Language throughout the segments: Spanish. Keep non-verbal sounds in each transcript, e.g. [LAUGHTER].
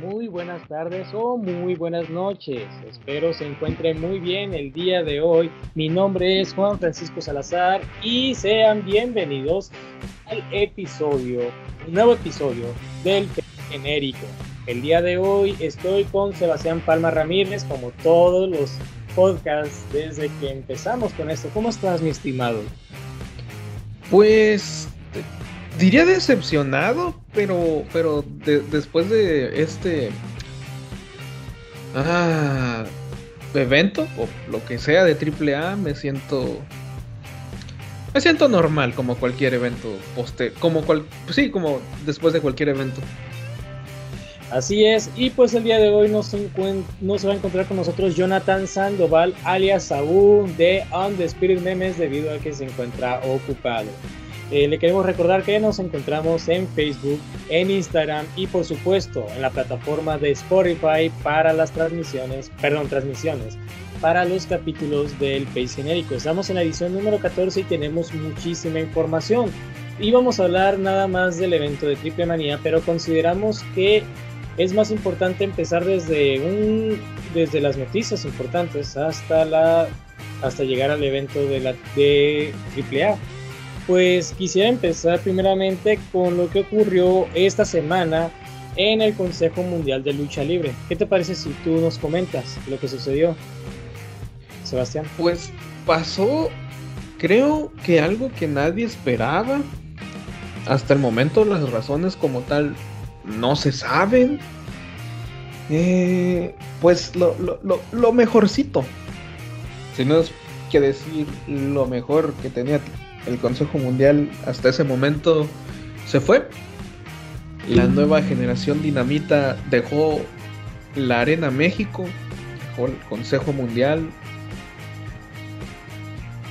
muy buenas tardes o muy buenas noches. Espero se encuentren muy bien el día de hoy. Mi nombre es Juan Francisco Salazar y sean bienvenidos al episodio, un nuevo episodio del genérico. El día de hoy estoy con Sebastián Palma Ramírez, como todos los podcasts desde que empezamos con esto. ¿Cómo estás, mi estimado? Pues diría decepcionado, pero pero después de este ah, evento o lo que sea de AAA me siento me siento normal como cualquier evento poste como cual sí como después de cualquier evento. Así es, y pues el día de hoy no se, va a encontrar con nosotros Jonathan Sandoval, alias Saúl de On the Spirit Memes, debido a que se encuentra ocupado. Eh, le queremos recordar que nos encontramos en Facebook, en Instagram y por supuesto en la plataforma de Spotify para las transmisiones, perdón, transmisiones para los capítulos del País Genérico. Estamos en la edición número 14 y tenemos muchísima información. Y vamos a hablar nada más del evento de Triple Manía, pero consideramos que es más importante empezar desde un desde las noticias importantes hasta la hasta llegar al evento de la de AAA. Pues quisiera empezar primeramente con lo que ocurrió esta semana en el Consejo Mundial de Lucha Libre. ¿Qué te parece si tú nos comentas lo que sucedió? Sebastián. Pues pasó, creo que algo que nadie esperaba. Hasta el momento las razones como tal no se saben. Eh, pues lo, lo, mejorcito. Si no es que decir lo mejor que tenía el Consejo Mundial hasta ese momento se fue. La nueva generación dinamita dejó la Arena México, dejó el Consejo Mundial.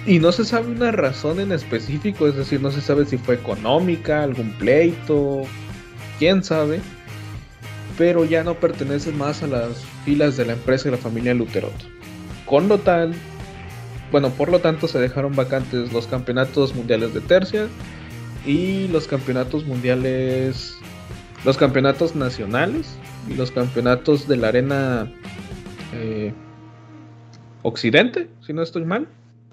Y no se sabe una razón en específico, es decir, no se sabe si fue económica, algún pleito, quién sabe, pero ya no pertenece más a las filas de la empresa y la familia Luteroto. Con lo tal, bueno, por lo tanto se dejaron vacantes los campeonatos mundiales de tercia y los campeonatos mundiales, los campeonatos nacionales y los campeonatos de la arena eh, Occidente, si no estoy mal.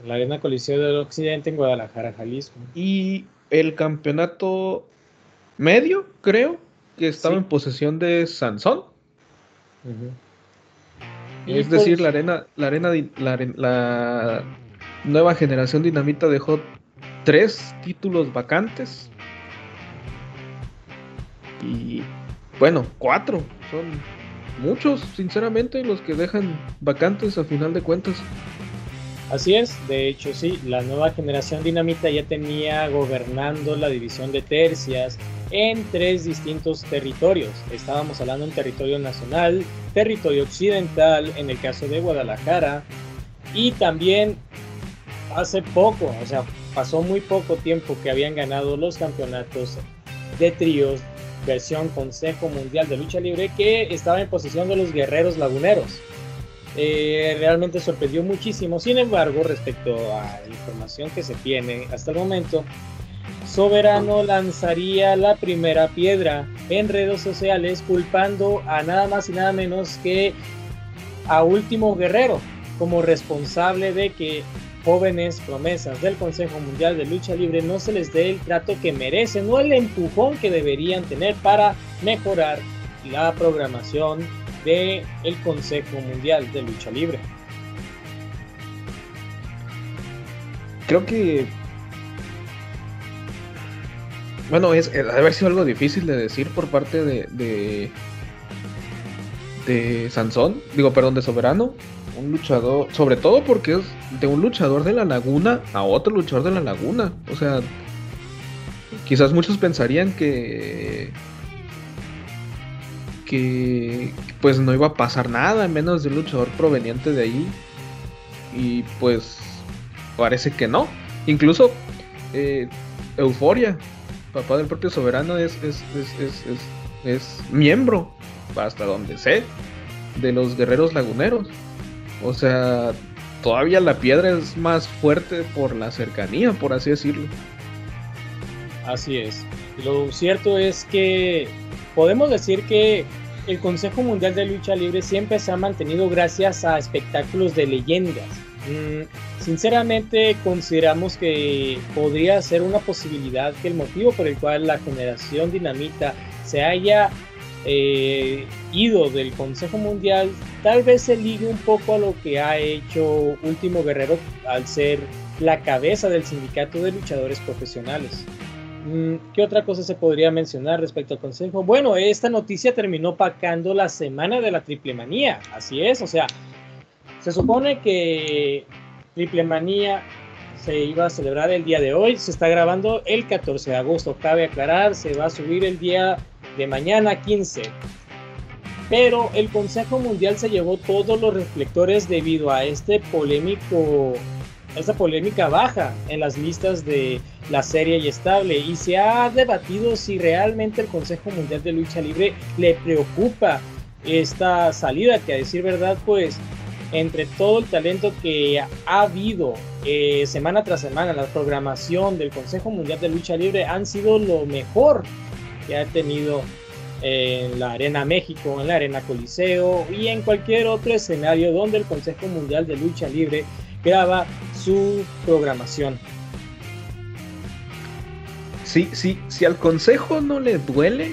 La Arena Coliseo del Occidente en Guadalajara, Jalisco. Y el campeonato medio, creo, que estaba en posesión de Sansón. Es decir, la arena, la arena, la, nueva generación dinamita dejó tres títulos vacantes. Y bueno, cuatro. Son muchos, sinceramente, los que dejan vacantes a final de cuentas. Así es, de hecho sí, la nueva generación dinamita ya tenía gobernando la división de tercias en tres distintos territorios. Estábamos hablando de un territorio nacional, territorio occidental, en el caso de Guadalajara, y también hace poco, o sea, pasó muy poco tiempo que habían ganado los campeonatos de tríos versión Consejo Mundial de Lucha Libre que estaba en posición de los guerreros laguneros. Eh, realmente sorprendió muchísimo. Sin embargo, respecto a la información que se tiene hasta el momento, Soberano lanzaría la primera piedra en redes sociales culpando a nada más y nada menos que a Último Guerrero como responsable de que jóvenes promesas del Consejo Mundial de Lucha Libre no se les dé el trato que merecen o el empujón que deberían tener para mejorar la programación de el Consejo Mundial de Lucha Libre. Creo que bueno, es debe haber algo difícil de decir por parte de, de de Sansón, digo, perdón, de Soberano, un luchador, sobre todo porque es de un luchador de la laguna a otro luchador de la laguna, o sea, quizás muchos pensarían que que pues no iba a pasar nada, menos de un luchador proveniente de ahí. Y pues parece que no. Incluso eh, Euforia, papá del propio soberano, es, es, es, es, miembro, hasta donde sé, de los guerreros laguneros. O sea, todavía la piedra es más fuerte por la cercanía, por así decirlo. Así es. Lo cierto es que podemos decir que el Consejo Mundial de Lucha Libre siempre se ha mantenido gracias a espectáculos de leyendas. Mm, sinceramente consideramos que podría ser una posibilidad que el motivo por el cual la generación dinamita se haya eh, ido del Consejo Mundial tal vez se ligue un poco a lo que ha hecho Último Guerrero al ser la cabeza del sindicato de luchadores profesionales. Mm, ¿Qué otra cosa se podría mencionar respecto al consejo? Bueno, esta noticia terminó pacando la semana de la triple manía. Así es, o sea, se supone que triple manía se iba a celebrar el día de hoy. Se está grabando el 14 de agosto. Cabe aclarar, se va a subir el día de mañana 15. Pero el Consejo Mundial se llevó todos los reflectores debido a este polémico esta polémica baja en las listas de la serie y estable y se ha debatido si realmente el Consejo Mundial de Lucha Libre le preocupa esta salida que a decir verdad pues entre todo el talento que ha habido eh, semana tras semana la programación del Consejo Mundial de Lucha Libre han sido lo mejor que ha tenido en la Arena México, en la Arena Coliseo y en cualquier otro escenario donde el Consejo Mundial de Lucha Libre graba su programación. Sí, sí, si al consejo no le duele,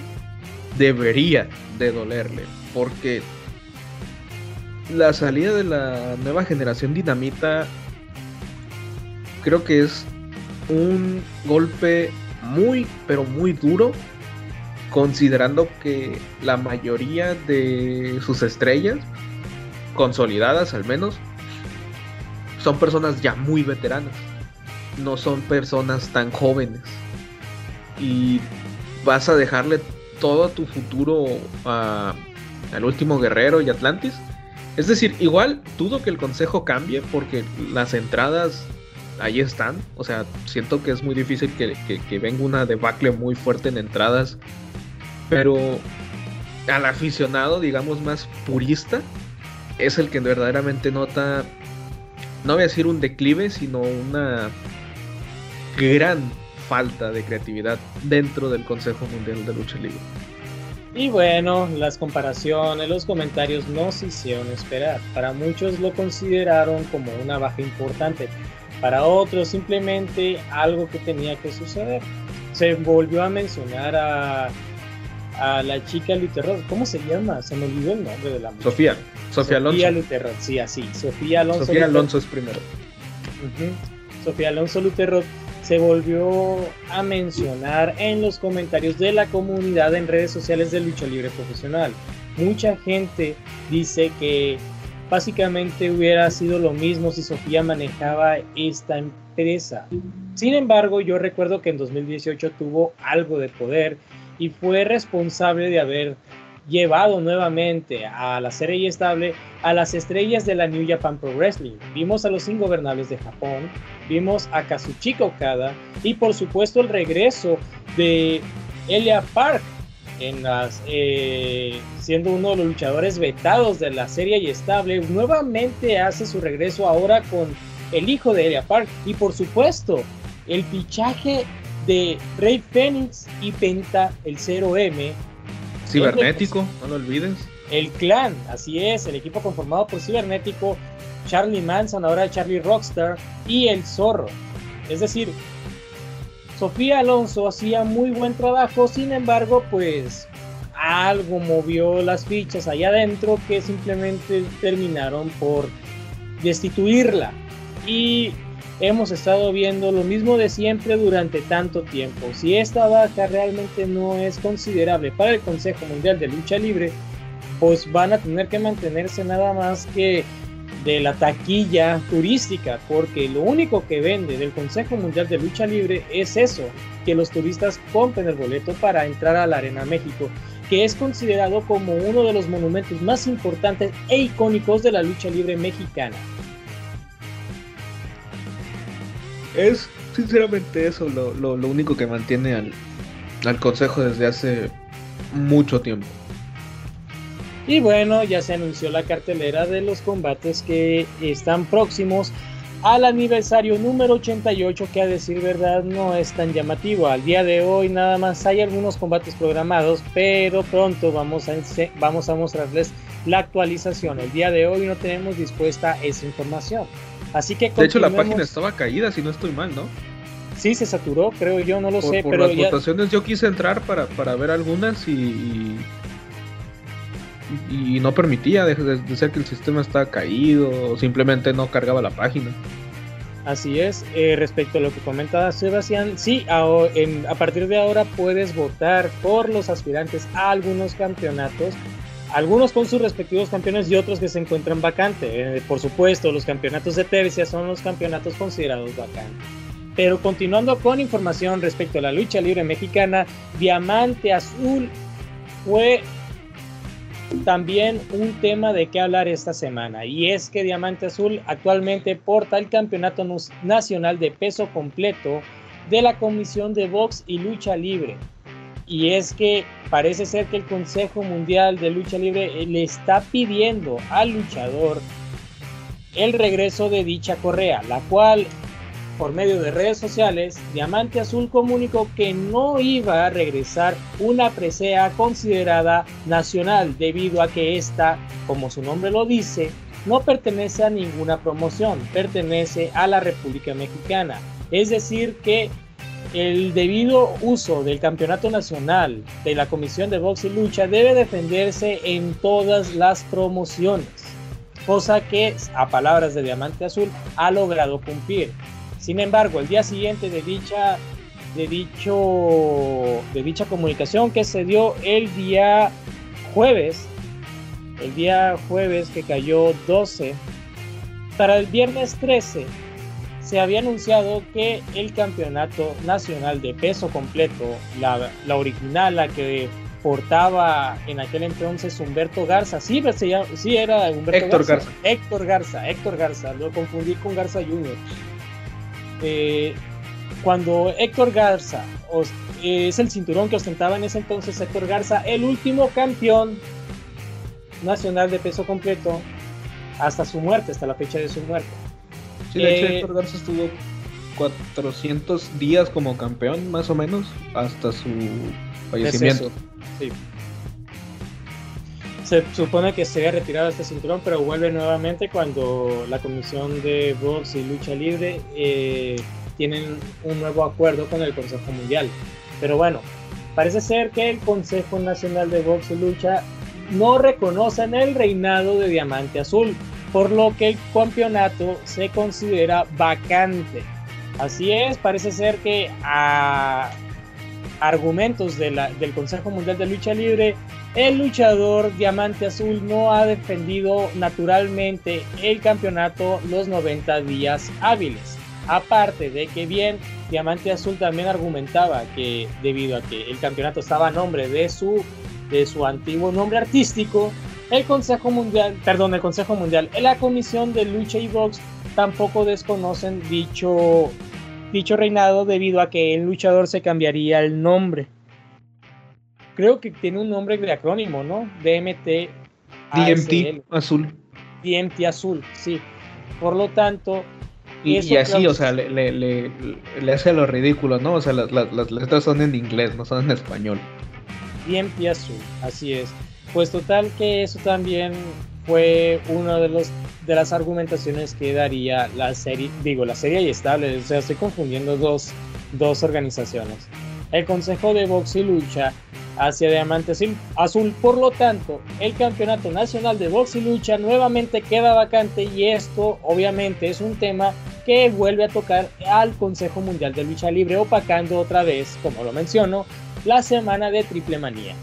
debería de dolerle, porque la salida de la nueva generación dinamita creo que es un golpe muy, pero muy duro, considerando que la mayoría de sus estrellas, consolidadas al menos, son personas ya muy veteranas, no son personas tan jóvenes. Y vas a dejarle todo tu futuro al último guerrero y Atlantis. Es decir, igual dudo que el consejo cambie porque las entradas ahí están. O sea, siento que es muy difícil que, que venga una debacle muy fuerte en entradas. Pero al aficionado, digamos, más purista, es el que verdaderamente nota no voy a decir un declive, sino una gran falta de creatividad dentro del Consejo Mundial de Lucha Libre. Y bueno, las comparaciones, los comentarios no se hicieron esperar. Para muchos lo consideraron como una baja importante, para otros simplemente algo que tenía que suceder. Se volvió a mencionar a, a la chica Luterrod. ¿Cómo se llama? Se me olvidó el nombre de la mujer. Sofía. Sofía Alonso. Sofía Luterrod, sí, así. Sofía Alonso. Sofía Alonso es primero. Sofía Alonso Luterrod se volvió a mencionar en los comentarios de la comunidad en redes sociales de lucha libre profesional. Mucha gente dice que básicamente hubiera sido lo mismo si Sofía manejaba esta empresa. Sin embargo, yo recuerdo que en 2018 tuvo algo de poder y fue responsable de haber llevado nuevamente a la serie estable a las estrellas de la New Japan Pro Wrestling. Vimos a los ingobernables de Japón, vimos a Kazuchika Okada y por supuesto el regreso de Elia Park en las, eh, siendo uno de los luchadores vetados de la serie y estable, nuevamente hace su regreso ahora con el hijo de Elia Park y por supuesto el fichaje de Rey Phoenix y Penta el 0M Cibernético, no lo olvides. El clan, así es, el equipo conformado por Cibernético, Charlie Manson, ahora Charlie Rockstar y el Zorro. Es decir, Sofía Alonso hacía muy buen trabajo, sin embargo, pues algo movió las fichas allá adentro que simplemente terminaron por destituirla. Y hemos estado viendo lo mismo de siempre durante tanto tiempo. Si esta baja realmente no es considerable para el Consejo Mundial de Lucha Libre, pues van a tener que mantenerse nada más que de la taquilla turística, porque lo único que vende del Consejo Mundial de Lucha Libre es eso, que los turistas compren el boleto para entrar a la Arena México, que es considerado como uno de los monumentos más importantes e icónicos de la lucha libre mexicana. Es sinceramente eso lo, lo, único que mantiene al, al consejo desde hace mucho tiempo. Y bueno, ya se anunció la cartelera de los combates que están próximos al aniversario número 88 que a decir verdad no es tan llamativo. Al día de hoy nada más hay algunos combates programados, pero pronto vamos a, vamos a mostrarles la actualización. El día de hoy no tenemos dispuesta esa información. Así que De hecho la página estaba caída, si no estoy mal, ¿no? Sí, se saturó, creo yo, no lo sé. Por pero las votaciones yo quise entrar para, para ver algunas y, y, no permitía, de, de, ser que el sistema estaba caído o simplemente no cargaba la página. Así es, eh, respecto a lo que comentaba Sebastián, sí, a, en, a partir de ahora puedes votar por los aspirantes a algunos campeonatos algunos con sus respectivos campeones y otros que se encuentran vacantes. Eh, por supuesto, los campeonatos de tercia son los campeonatos considerados vacantes. Pero continuando con información respecto a la lucha libre mexicana, Diamante Azul fue también un tema de qué hablar esta semana. Y es que Diamante Azul actualmente porta el campeonato nacional de peso completo de la Comisión de Box y Lucha Libre. Y es que parece ser que el Consejo Mundial de Lucha Libre le está pidiendo al luchador el regreso de dicha correa, la cual por medio de redes sociales, Diamante Azul comunicó que no iba a regresar una presea considerada nacional debido a que esta, como su nombre lo dice, no pertenece a ninguna promoción, pertenece a la República Mexicana. Es decir, que el debido uso del campeonato nacional de la Comisión de Box y Lucha debe defenderse en todas las promociones, cosa que, a palabras de Diamante Azul, ha logrado cumplir. Sin embargo, el día siguiente de dicha, de dicho, de dicha comunicación que se dio el día jueves, el día jueves que cayó 12, para el viernes 13 se había anunciado que el campeonato nacional de peso completo, la, la original, la que portaba en aquel entonces Humberto Garza, sí, sí era Humberto Héctor Garza, Héctor Garza, Héctor Garza, lo confundí con Garza Jr. Eh, cuando Héctor Garza es el cinturón que ostentaba en ese entonces Héctor Garza, el último campeón nacional de peso completo hasta su muerte, hasta la fecha de su muerte. Sí, de hecho eh, Héctor Garza estuvo 400 días como campeón, más o menos, hasta su fallecimiento. Sí. Se supone que se había retirado este cinturón, pero vuelve nuevamente cuando la Comisión de Box y Lucha Libre eh, tienen un nuevo acuerdo con el Consejo Mundial. Pero bueno, parece ser que el Consejo Nacional de Box y Lucha no reconocen el reinado de Diamante Azul, por lo que el campeonato se considera vacante. Así es, parece ser que a argumentos del Consejo Mundial de Lucha Libre el luchador Diamante Azul no ha defendido naturalmente el campeonato los 90 días hábiles. Aparte de que bien, Diamante Azul también argumentaba que debido a que el campeonato estaba a nombre de su, de su antiguo nombre artístico, el Consejo Mundial, perdón, el Consejo Mundial, la Comisión de Lucha y Box tampoco desconocen dicho, dicho reinado debido a que el luchador se cambiaría el nombre creo que tiene un nombre de acrónimo, ¿no? DMT. DMT azul. DMT azul, sí. Por lo tanto. Y, así, o sea, le, le, le, hace lo ridículo, ¿no? O sea, las, las, letras son en inglés, no son en español. DMT azul, así es. Pues total que eso también fue una de los de las argumentaciones que daría la serie, digo, la serie y estable, o sea, estoy confundiendo dos, dos organizaciones. El Consejo de Box y Lucha hacia Diamante Azul. Por lo tanto, el Campeonato Nacional de Box y Lucha nuevamente queda vacante y esto obviamente es un tema que vuelve a tocar al Consejo Mundial de Lucha Libre opacando otra vez, como lo menciono, la semana de Triple Manía.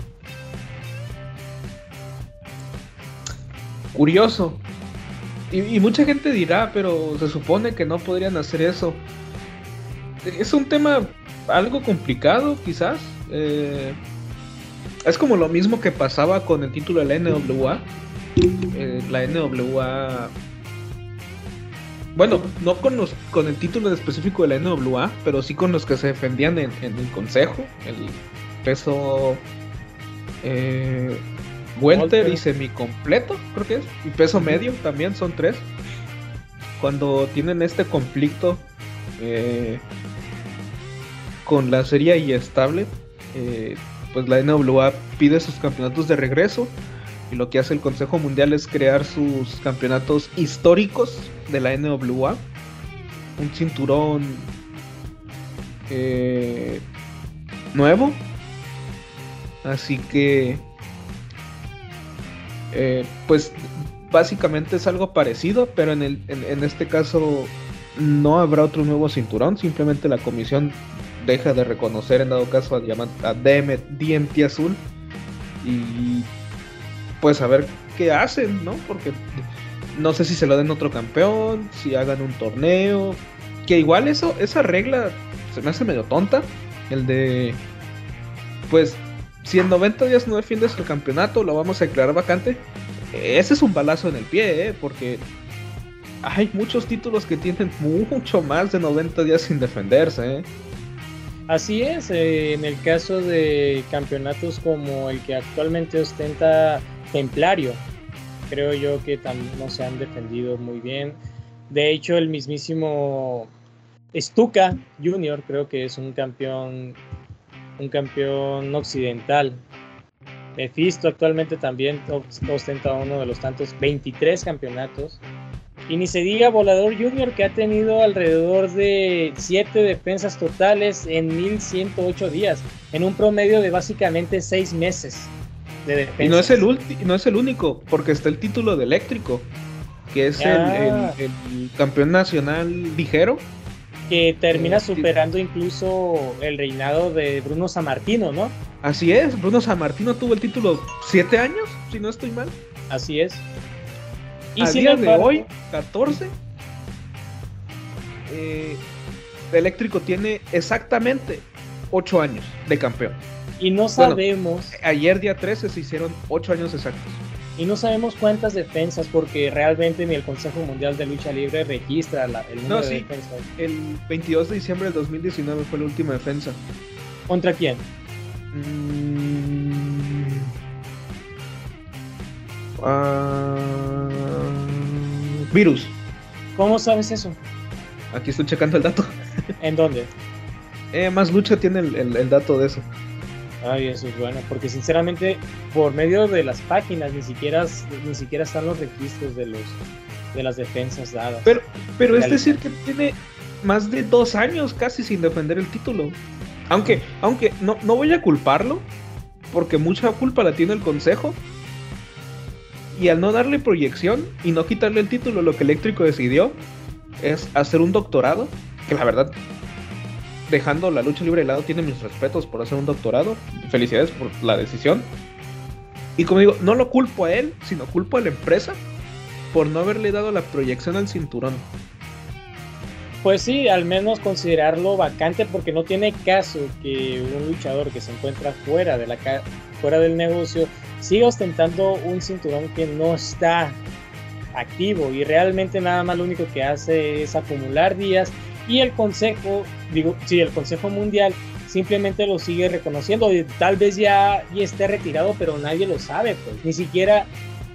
Curioso. Y, mucha gente dirá, pero se supone que no podrían hacer eso. Es un tema algo complicado, quizás. Eh, es como lo mismo que pasaba con el título de la NWA. Eh, la NWA Bueno, no con los con el título específico de la NWA, pero sí con los que se defendían en, el consejo, el peso eh, welter y semicompleto, creo que es, y peso medio también son tres. Cuando tienen este conflicto eh, con la serie y estable, eh, pues la NWA pide sus campeonatos de regreso y lo que hace el Consejo Mundial es crear sus campeonatos históricos de la NWA. Un cinturón eh, nuevo. Así que, eh, pues básicamente es algo parecido, pero en, el, en, este caso no habrá otro nuevo cinturón. Simplemente la comisión deja de reconocer en dado caso a, a DMT azul y pues a ver qué hacen, ¿no? Porque no sé si se lo den otro campeón, si hagan un torneo, que igual eso, esa regla se me hace medio tonta, el de, pues, si en 90 días no defiendes el campeonato, lo vamos a declarar vacante. Ese es un balazo en el pie, ¿eh? porque hay muchos títulos que tienen mucho más de 90 días sin defenderse. ¿eh? Así es, eh, en el caso de campeonatos como el que actualmente ostenta Templario, creo yo que no se han defendido muy bien. De hecho, el mismísimo Stuka Junior creo que es un campeón, un campeón occidental. Mephisto actualmente también ostenta uno de los tantos 23 campeonatos. Y ni se diga Volador Junior que ha tenido alrededor de 7 defensas totales en 1108 días, en un promedio de básicamente 6 meses. Y no es, el no es el único, porque está el título de eléctrico, que es el, ah. campeón nacional ligero. Que termina este, superando incluso el reinado de Bruno Sammartino, ¿no? Así es, Bruno Sammartino tuvo el título siete años, si no estoy mal. Así es. Y a día de hoy, 14, eh, eléctrico tiene exactamente 8 años de campeón. Y no sabemos. ayer, día 13, se hicieron 8 años exactos. Y no sabemos cuántas defensas, porque realmente ni el Consejo Mundial de Lucha Libre registra el número de defensas. El 22 de diciembre del 2019 fue la última defensa. ¿Contra quién? Mm. Ah, virus. ¿Cómo sabes eso? Aquí estoy checando el dato. ¿En dónde? Eh, más lucha tiene el dato de eso. Ay, eso es bueno, porque sinceramente por medio de las páginas ni siquiera ni siquiera están los registros de los de las defensas dadas. Pero pero es decir que tiene más de dos años casi sin defender el título. Aunque aunque no no voy a culparlo porque mucha culpa la tiene el consejo. Y al no darle proyección y no quitarle el título, lo que Eléctrico decidió es hacer un doctorado, que la verdad dejando la lucha libre de lado, tiene mis respetos por hacer un doctorado. Felicidades por la decisión. Y como digo, no lo culpo a él, sino culpo a la empresa por no haberle dado la proyección al cinturón. Pues sí, al menos considerarlo vacante porque no tiene caso que un luchador que se encuentra fuera, de la fuera del negocio siga ostentando un cinturón que no está activo y realmente nada más lo único que hace es acumular días y el Consejo, digo, sí, el Consejo Mundial simplemente lo sigue reconociendo. Y tal vez ya, ya esté retirado, pero nadie lo sabe, pues. Ni siquiera,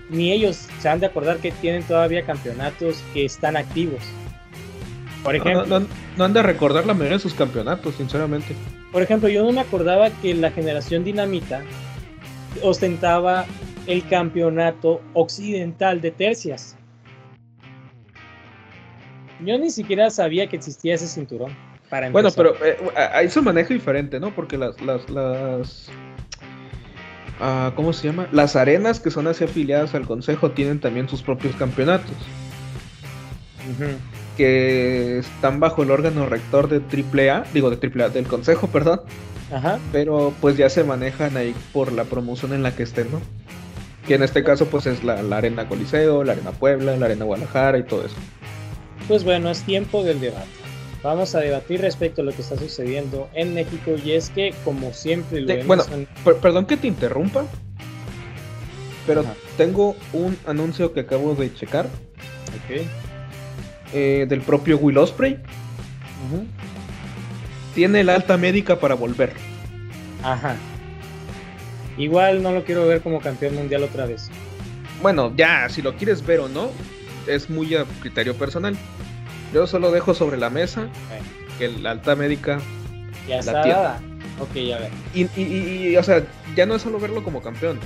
ni ellos se han de acordar que tienen todavía campeonatos que están activos. Por ejemplo, no, han de recordar la mayoría de sus campeonatos, sinceramente. Por ejemplo, yo no me acordaba que la generación Dinamita ostentaba el campeonato occidental de tercias. Yo ni siquiera sabía que existía ese cinturón. Para bueno, pero eh, ahí se maneja diferente, ¿no? Porque las, las, las ah, ¿cómo se llama? Las arenas que son así afiliadas al consejo tienen también sus propios campeonatos. Que están bajo el órgano rector de AAA, digo de AAA, del consejo, perdón. Ajá. Pero pues ya se manejan ahí por la promoción en la que estén, ¿no? Que en este caso pues es la, la Arena Coliseo, la Arena Puebla, la Arena Guadalajara y todo eso pues bueno, es tiempo del debate. Vamos a debatir respecto a lo que está sucediendo en México y es que, como siempre lo Bueno, perdón que te interrumpa, pero tengo un anuncio que acabo de checar. Ok. eh, del propio Will Osprey. Tiene la alta médica para volver. Ajá. Igual no lo quiero ver como campeón mundial otra vez. Bueno, ya, si lo quieres ver o no, es muy a criterio personal. Yo solo dejo sobre la mesa que la alta médica ya está Ok, ya ver. Y, y, o sea, ya no es solo verlo como campeón.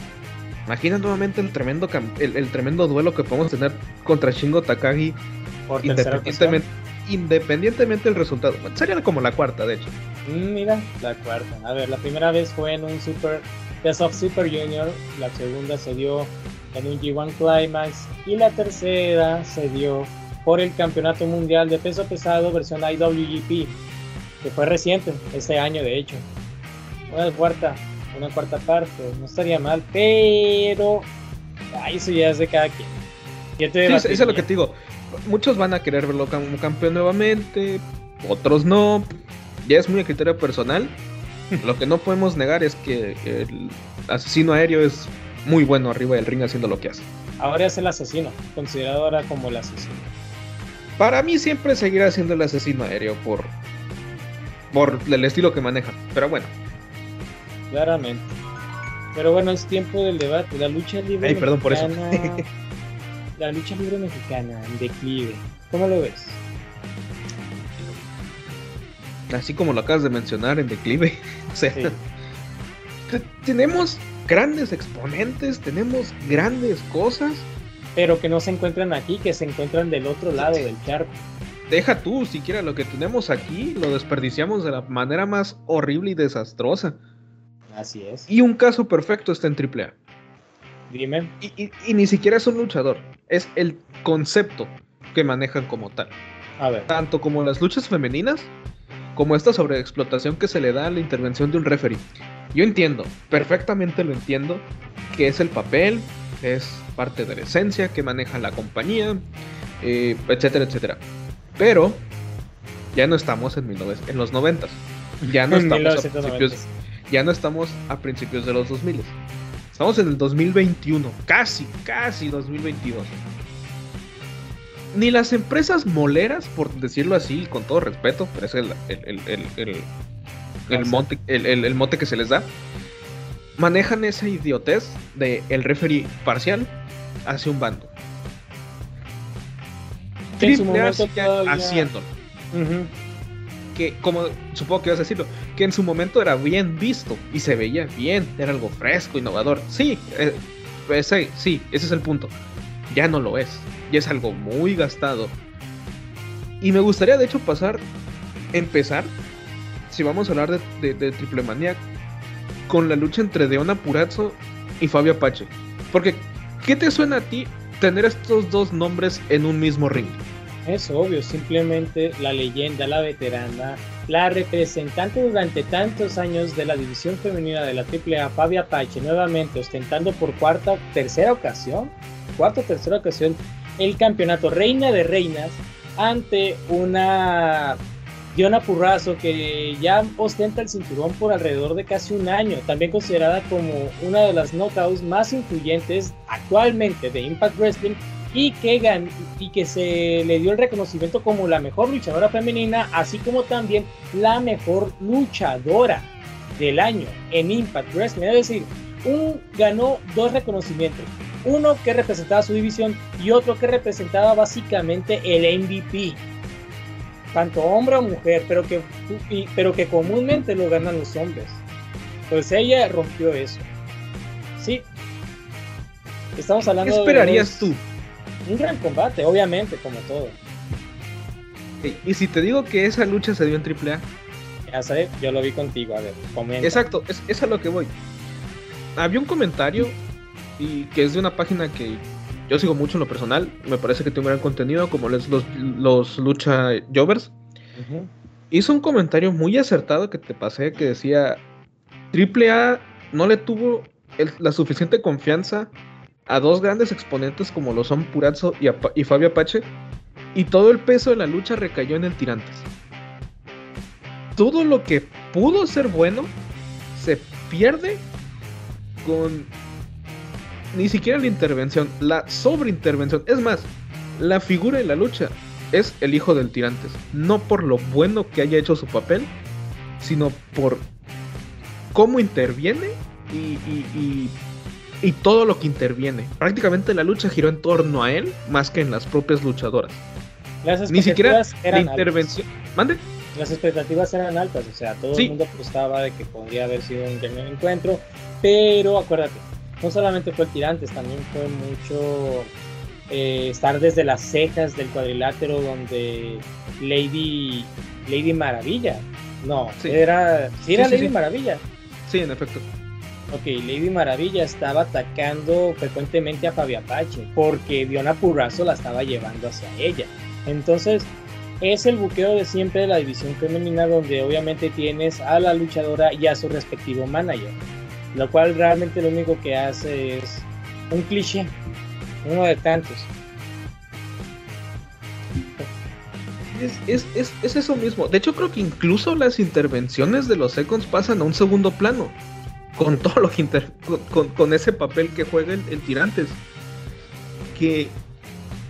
Imagina nuevamente el tremendo el, tremendo duelo que podemos tener contra Shingo Takagi independientemente, independientemente del resultado. Sería como la cuarta, de hecho. Mm, mira, la cuarta. A ver, la primera vez fue en un Super Best of Super Junior, la segunda se dio en un G1 Climax y la tercera se dio por el Campeonato Mundial de Peso Pesado versión IWGP, que fue reciente, este año de hecho. Una cuarta, una cuarta parte, no estaría mal, pero eso ya es de cada quien. eso es lo que te digo. Muchos van a querer verlo como campeón nuevamente, otros no. Ya es muy a criterio personal. lo que no podemos negar es que el asesino aéreo es muy bueno arriba del ring haciendo lo que hace. Ahora es el asesino, considerado ahora como el asesino. Para mí siempre seguirá siendo el asesino aéreo por, por el estilo que maneja. Pero bueno, claramente. Pero bueno, es tiempo del debate. La lucha libre Ay, perdón por eso. [LAUGHS] la lucha libre mexicana en declive. ¿Cómo lo ves? Así como lo acabas de mencionar, en declive. [LAUGHS] O sea, tenemos grandes exponentes, tenemos grandes cosas. Pero que no se encuentran aquí, que se encuentran del otro lado del charco. Deja tú, siquiera lo que tenemos aquí lo desperdiciamos de la manera más horrible y desastrosa. Así es. Y un caso perfecto está en AAA. Dime. Y, ni siquiera es un luchador, es el concepto que manejan como tal. A ver. Tanto como las luchas femeninas, como esta sobreexplotación que se le da a la intervención de un referee. Yo entiendo, perfectamente lo entiendo, que es el papel, es parte de la esencia que maneja la compañía, eh, etcétera, etcétera. Pero ya no estamos en, en los noventas. Ya no [LAUGHS] estamos a principios, ya no estamos a principios de los 2000. Estamos en el 2021, casi, casi 2022. Ni las empresas moleras, por decirlo así, con todo respeto, pero es el, el, monte, el, mote que se les da, manejan esa idiotez de el referee parcial hacia un bando. Triple haciéndolo que, como supongo que vas a decirlo, que en su momento era bien visto y se veía bien, era algo fresco, innovador. Sí, eh, ese, sí, ese es el punto. Ya no lo es, ya es algo muy gastado. Y me gustaría, de hecho, pasar, empezar, si vamos a hablar de, Triple Manía, con la lucha entre Deona Purazzo y Fabio Apache. Porque, ¿qué te suena a ti tener estos dos nombres en un mismo ring? Es obvio, simplemente la leyenda, la veterana, la representante durante tantos años de la división femenina de la AAA, Fabia Apache, nuevamente ostentando por cuarta, tercera ocasión, cuarta tercera ocasión, el campeonato Reina de Reinas ante una Diona Purrazo que ya ostenta el cinturón por alrededor de casi un año, también considerada como una de las knockouts más influyentes actualmente de Impact Wrestling y que, y que se le dio el reconocimiento como la mejor luchadora femenina, así como también la mejor luchadora del año en Impact Wrestling. Es decir, un, ganó dos reconocimientos. Uno que representaba su división y otro que representaba básicamente el MVP. Tanto hombre o mujer, pero que, pero que comúnmente lo ganan los hombres. Pues ella rompió eso. Sí. Estamos hablando ¿Qué esperarías tú? un gran combate, obviamente, como todo. Y, si te digo que esa lucha se dio en AAA. Ya sé, yo lo vi contigo, a ver, comenta. Exacto, es, es a lo que voy. Había un comentario y que es de una página que yo sigo mucho en lo personal. Me parece que tiene un gran contenido, como los, los, lucha jovers. Hizo un comentario muy acertado que te pasé que decía: AAA no le tuvo la suficiente confianza a dos grandes exponentes como lo son Purazzo y, Fabio Apache, y todo el peso de la lucha recayó en el Tirantes. Todo lo que pudo ser bueno se pierde con ni siquiera la intervención, la sobreintervención. Es más, la figura de la lucha es el hijo del tirantes. No por lo bueno que haya hecho su papel, sino por cómo interviene y, y, todo lo que interviene. Prácticamente la lucha giró en torno a él más que en las propias luchadoras. Ni siquiera la intervención. ¿Mande? Las expectativas eran altas, o sea, todo el mundo apostaba de que podría haber sido un gran encuentro, pero acuérdate, no solamente fue el Tirantes, también fue mucho eh, estar desde las cejas del cuadrilátero donde Lady Lady Maravilla, no, era, sí era Lady Maravilla. Sí, en efecto. Ok, Lady Maravilla estaba atacando frecuentemente a Fabi Apache porque Diona Purrazo la estaba llevando hacia ella. Entonces, es el buqueo de siempre de la división femenina donde obviamente tienes a la luchadora y a su respectivo manager lo cual realmente lo único que hace es un cliché, uno de tantos. Es, eso mismo. De hecho, creo que incluso las intervenciones de los Seconds pasan a un segundo plano. Con [LAUGHS] todo lo que con, ese papel que juega el, Tirantes. Que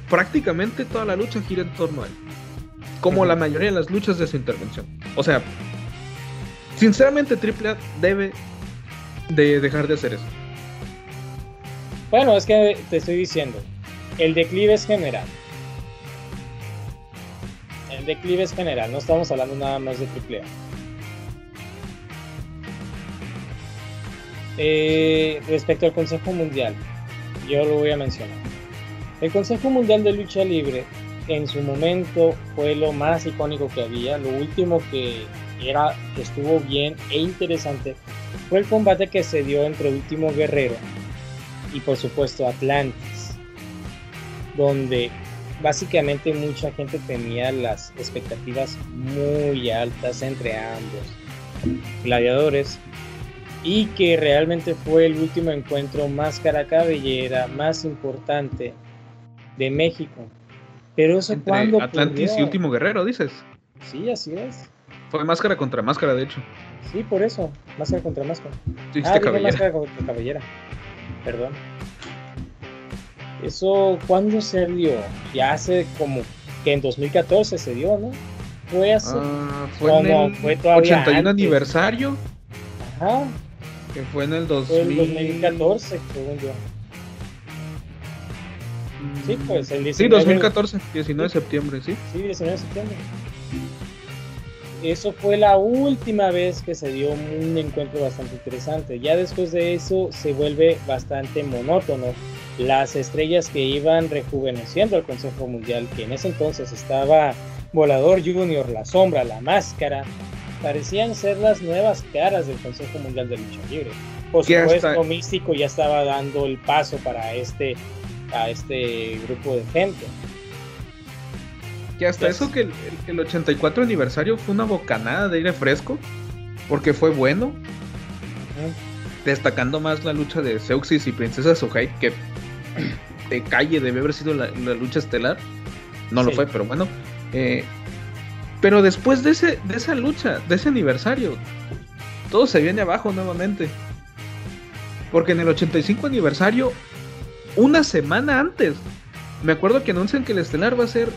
prácticamente toda la lucha gira en torno a él. Como la mayoría de las luchas de su intervención. O sea, sinceramente, AAA debe de dejar de hacer eso? Bueno, es que te estoy diciendo, el declive es general. El declive es general, no estamos hablando nada más de triple eh, respecto al Consejo Mundial, yo lo voy a mencionar. El Consejo Mundial de Lucha Libre en su momento fue lo más icónico que había, lo último que era que estuvo bien e interesante fue el combate que se dio entre Último Guerrero y por supuesto Atlantis, donde básicamente mucha gente tenía las expectativas muy altas entre ambos gladiadores y que realmente fue el último encuentro más cara cabellera, más importante de México. Pero eso cuando Atlantis y Último Guerrero, dices. Sí, así es. Fue máscara contra máscara, de hecho. Sí, por eso. Máscara contra máscara. ah, cabellera. máscara contra cabellera. Perdón. Eso, ¿cuándo se dio? Ya hace como que en 2014 se dio, ¿no? Fue hace. Ah, fue en el fue 81 aniversario. Ajá. Que fue en el 2000... 2014, según yo. Sí, pues el 19... Sí, 2014, 19 de septiembre, sí. Sí, 19 de septiembre eso fue la última vez que se dio un encuentro bastante interesante. Ya después de eso se vuelve bastante monótono. Las estrellas que iban rejuveneciendo al Consejo Mundial, que en ese entonces estaba Volador Junior, La Sombra, La Máscara, parecían ser las nuevas caras del Consejo Mundial de Lucha Libre. Por supuesto, Místico ya estaba dando el paso para este, a este grupo de gente. Que hasta eso que el, 84 aniversario fue una bocanada de aire fresco, porque fue bueno. Destacando más la lucha de Seuxis y Princesa Suhei, que de calle debe haber sido la, lucha estelar. No lo fue, pero bueno. Eh, pero después de, ese, de esa lucha, de ese aniversario, todo se viene abajo nuevamente. Porque en el 85 aniversario, una semana antes, me acuerdo que anuncian que el estelar va a ser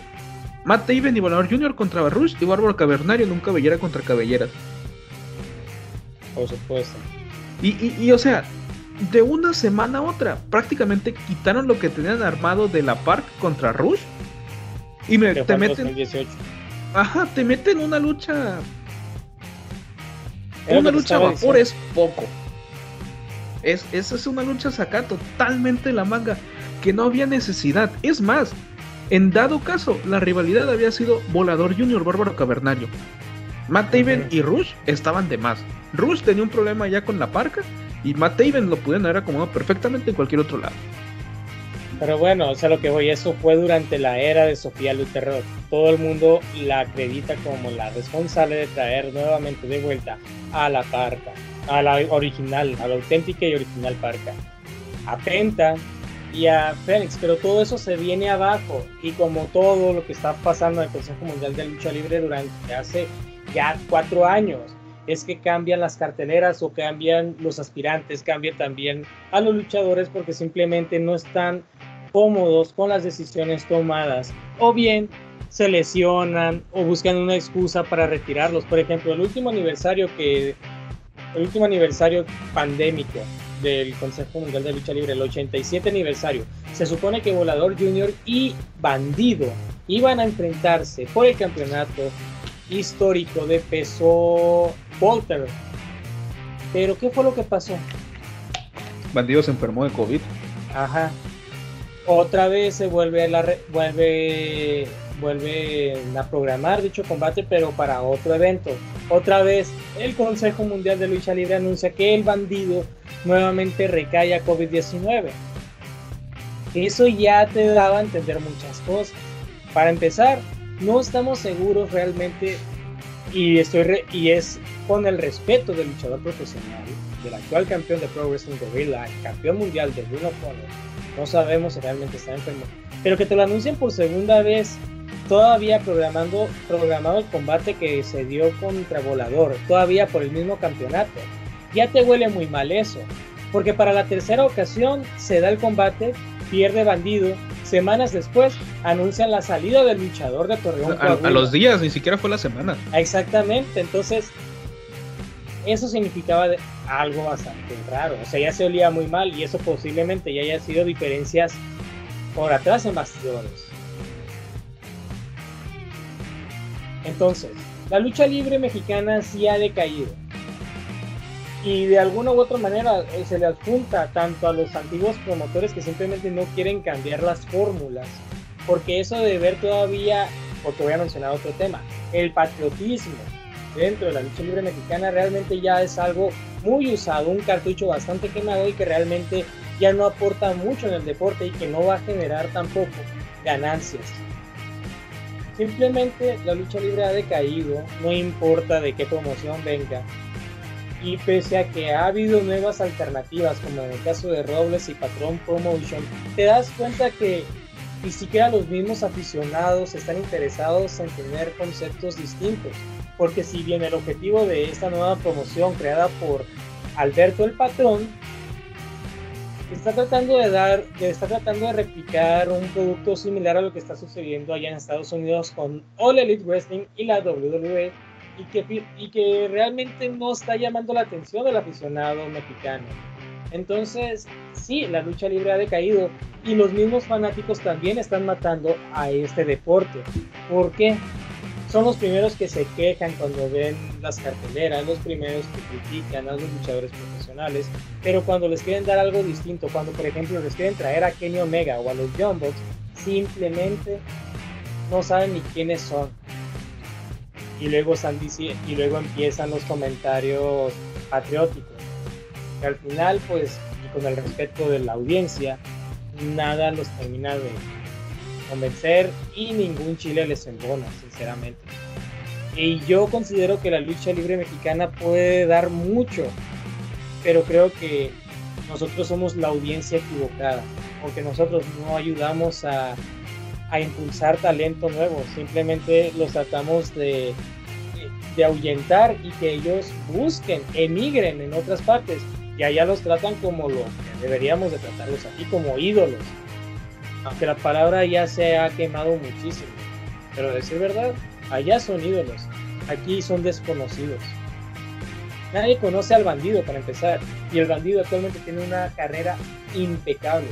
Matt Taven y Volador Jr. contra Barrush y Bárbaro Cavernario en un cabellera contra cabelleras. Por supuesto. Y, o sea, de una semana a otra, prácticamente quitaron lo que tenían armado de la Park contra Rush. Y me, te meten. Ajá, te meten una lucha. una lucha a vapor es poco. Es, esa es una lucha saca totalmente la manga. Que no había necesidad. Es más, en dado caso, la rivalidad había sido Volador Junior Bárbaro Cavernario. Matt Taven y Rush estaban de más. Rush tenía un problema ya con la parca y Matt Taven lo pudieron haber acomodado perfectamente en cualquier otro lado. Pero bueno, o sea, lo que voy, eso fue durante la era de Sofía Luther Todo el mundo la acredita como la responsable de traer nuevamente de vuelta a la parca, a la original, a la auténtica y original parca. Atenta y a Fénix, pero todo eso se viene abajo y como todo lo que está pasando en el Consejo Mundial de Lucha Libre durante hace ya cuatro años, es que cambian las carteleras o cambian los aspirantes, cambian también a los luchadores porque simplemente no están cómodos con las decisiones tomadas o bien se lesionan o buscan una excusa para retirarlos. Por ejemplo, el último aniversario que el último aniversario pandémico del Consejo Mundial de Lucha Libre, el 87 aniversario, se supone que Volador Junior y Bandido iban a enfrentarse por el campeonato histórico de peso Walter. Pero ¿qué fue lo que pasó? Bandido se enfermó de COVID. Ajá. Otra vez se vuelve a la vuelve vuelve a programar dicho combate, pero para otro evento. Otra vez, el Consejo Mundial de Lucha Libre anuncia que el bandido nuevamente recae a COVID-19. Eso ya te daba a entender muchas cosas. Para empezar, no estamos seguros realmente, y, estoy y es con el respeto del luchador profesional, del actual campeón de Pro Wrestling Gorilla, campeón mundial de Bruno no sabemos si realmente está enfermo, pero que te lo anuncien por segunda vez todavía programando, programado el combate que se dio contra Volador, todavía por el mismo campeonato. Ya te huele muy mal eso, porque para la tercera ocasión se da el combate, pierde bandido, semanas después anuncian la salida del luchador de Torreón. A, los días, ni siquiera fue la semana. Exactamente, entonces eso significaba algo bastante raro, o sea, ya se olía muy mal y eso posiblemente ya haya sido diferencias por atrás en bastidores. Entonces, la lucha libre mexicana sí ha decaído. Y de alguna u otra manera eh, se le adjunta tanto a los antiguos promotores que simplemente no quieren cambiar las fórmulas. Porque eso de ver todavía, porque voy a mencionar otro tema, el patriotismo dentro de la lucha libre mexicana realmente ya es algo muy usado, un cartucho bastante quemado y que realmente ya no aporta mucho en el deporte y que no va a generar tampoco ganancias. Simplemente la lucha libre ha decaído, no importa de qué promoción venga. Y pese a que ha habido nuevas alternativas, como en el caso de Robles y Patrón Promotion, te das cuenta que ni siquiera los mismos aficionados están interesados en tener conceptos distintos. Porque si bien el objetivo de esta nueva promoción creada por Alberto el Patrón está tratando de dar, está tratando de replicar un producto similar a lo que está sucediendo allá en Estados Unidos con All Elite Wrestling y la WWE y que, y que realmente no está llamando la atención del aficionado mexicano. Entonces, sí, la lucha libre ha decaído y los mismos fanáticos también están matando a este deporte. ¿Por qué? son los primeros que se quejan cuando ven las carteleras, los primeros que critican a los luchadores profesionales, pero cuando les quieren dar algo distinto, cuando por ejemplo les quieren traer a Kenny Omega o a los Young simplemente no saben ni quiénes son. Y luego, están y luego empiezan los comentarios patrióticos. Que al final, pues, y con el respeto de la audiencia, nada los termina de convencer y ningún chile les embona, sinceramente. Y yo considero que la lucha libre mexicana puede dar mucho, pero creo que nosotros somos la audiencia equivocada, porque nosotros no ayudamos a, a impulsar talento nuevo, simplemente los tratamos de, de ahuyentar y que ellos busquen, emigren en otras partes y allá los tratan como lo que deberíamos de tratarlos aquí, como ídolos aunque la palabra ya se ha quemado muchísimo. Pero decir verdad, allá son ídolos, aquí son desconocidos. Nadie conoce al bandido para empezar, y el bandido actualmente tiene una carrera impecable.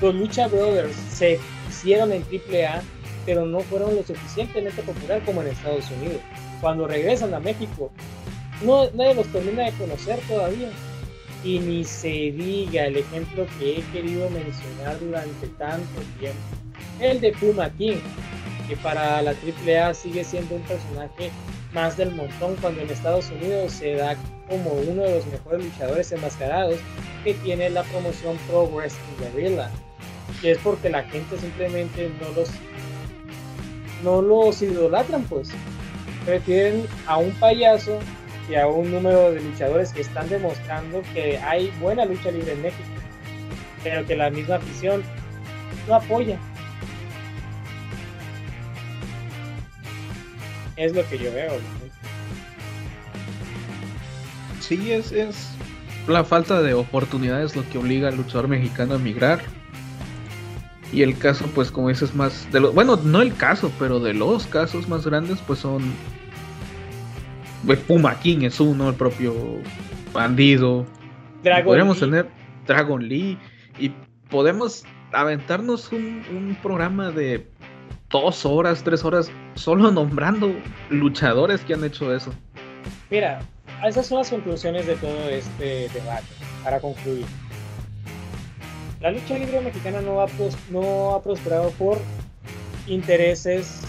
Los Lucha Brothers se hicieron en AAA, pero no fueron lo suficientemente popular como en Estados Unidos. Cuando regresan a México, no, nadie los termina de conocer todavía. Y ni se diga el ejemplo que he querido mencionar durante tanto tiempo, el de Puma King, que para la AAA sigue siendo un personaje más del montón cuando en Estados Unidos se da como uno de los mejores luchadores enmascarados que tiene la promoción Pro Wrestling Guerrilla. Que es porque la gente simplemente no los no los idolatran pues. Prefieren a un payaso y a un número de luchadores que están demostrando que hay buena lucha libre en México, pero que la misma afición no apoya. Es lo que yo veo. Sí, es, es la falta de oportunidades lo que obliga al luchador mexicano a emigrar. Y el caso, pues como dices, más de los, bueno, no el caso, pero de los casos más grandes, pues son pues, Puma King es uno, el propio bandido. podríamos tener Dragon Lee y podemos aventarnos un, programa de dos horas, tres horas, solo nombrando luchadores que han hecho eso. Mira, esas son las conclusiones de todo este debate, para concluir. La lucha libre mexicana no ha, no ha prosperado por intereses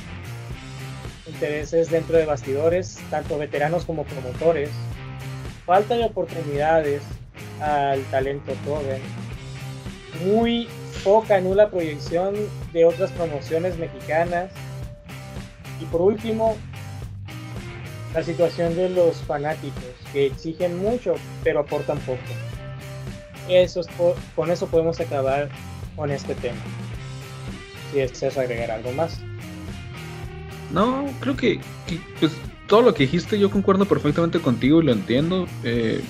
intereses dentro de bastidores, tanto veteranos como promotores, falta de oportunidades al talento joven, muy poca, nula proyección de otras promociones mexicanas. Y por último, la situación de los fanáticos, que exigen mucho, pero aportan poco. Eso con eso podemos acabar con este tema. Si deseas agregar algo más. No, creo que, pues, todo lo que dijiste yo concuerdo perfectamente contigo y lo entiendo. Eh,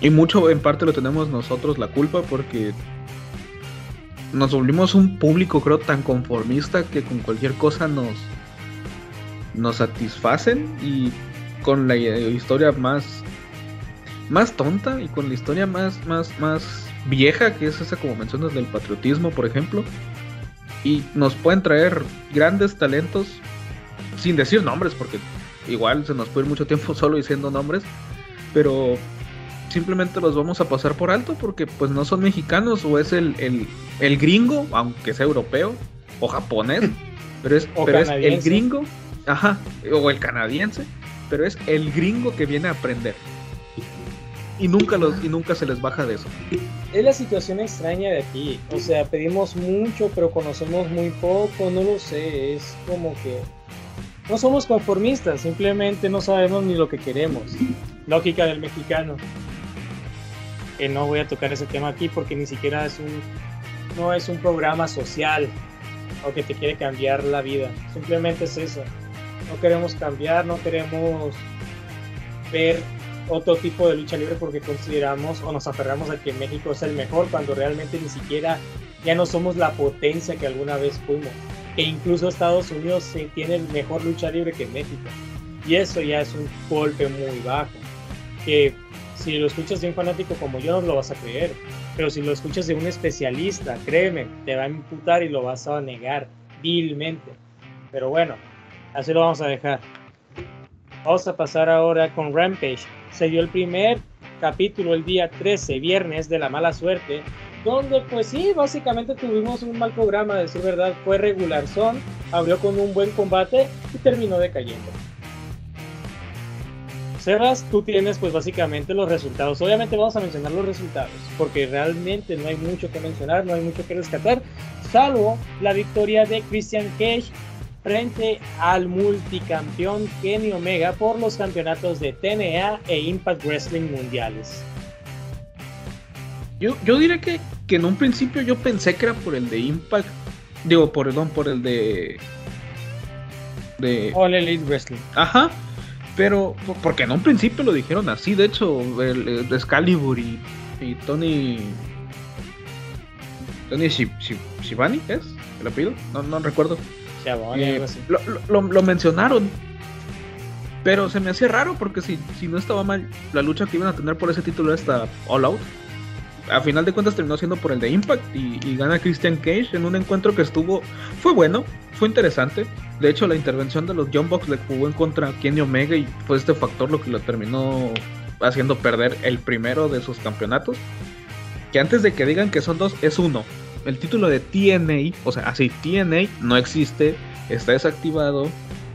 y mucho en parte lo tenemos nosotros la culpa porque nos volvimos un público, creo, tan conformista que con cualquier cosa nos, nos satisfacen y con la historia más, más tonta y con la historia más, más, más vieja, que es esa como mencionas del patriotismo, por ejemplo. Y nos pueden traer grandes talentos sin decir nombres, porque igual se nos puede ir mucho tiempo [LAUGHS] solo diciendo nombres, pero simplemente los vamos a pasar por alto porque pues no son mexicanos o es el, el, gringo, aunque sea europeo o japonés, [LAUGHS] pero es, pero es el gringo, ajá, o el canadiense, pero es el gringo que viene a aprender. Y nunca, los, y nunca se les baja de eso. Es la situación extraña de aquí. O sea, pedimos mucho, pero conocemos muy poco. No lo sé. Es como que no somos conformistas. Simplemente no sabemos ni lo que queremos. Lógica del mexicano no voy a tocar ese tema aquí porque ni siquiera es un, no es un programa social o que te quiere cambiar la vida. Simplemente es eso. No queremos cambiar, no queremos ver otro tipo de lucha libre porque consideramos o nos aferramos a que México es el mejor cuando realmente ni siquiera ya no somos la potencia que alguna vez fuimos. Que incluso Estados Unidos tiene mejor lucha libre que México. Y eso ya es un golpe muy bajo. Que si lo escuchas de un fanático como yo, no lo vas a creer. Pero si lo escuchas de un especialista, créeme, te va a imputar y lo vas a negar vilmente. Pero bueno, así lo vamos a dejar. Vamos a pasar ahora con Rampage. Se dio el primer capítulo el día 13, viernes de la mala suerte, donde pues sí, básicamente tuvimos un mal programa, de decir verdad, fue regular son, abrió con un buen combate y terminó decayendo. Sebas, tú tienes pues básicamente los resultados. Obviamente vamos a mencionar los resultados, porque realmente no hay mucho que mencionar, no hay mucho que rescatar, salvo la victoria de Christian Cage frente al multicampeón Kenny Omega por los campeonatos de TNA e Impact Wrestling mundiales. Yo, yo diré que, que en un principio yo pensé que era por el de Impact, digo, perdón, por el de... de... All Elite Wrestling. Ajá, pero, porque en un principio lo dijeron así, de hecho, el, Excalibur y, Tony. Tony Shivani, ¿es? ¿El apellido? No, no recuerdo. Eh, lo, lo, mencionaron. Pero se me hacía raro porque si, si no estaba mal, la lucha que iban a tener por ese título era All Out a final de cuentas terminó siendo por el de Impact y, gana Christian Cage en un encuentro que estuvo, fue bueno, fue interesante. De hecho, la intervención de los John Box le jugó en contra a Kenny Omega y fue este factor lo que lo terminó haciendo perder el primero de sus campeonatos. Que antes de que digan que son dos, es uno. El título de TNA, o sea, así TNA no existe, está desactivado.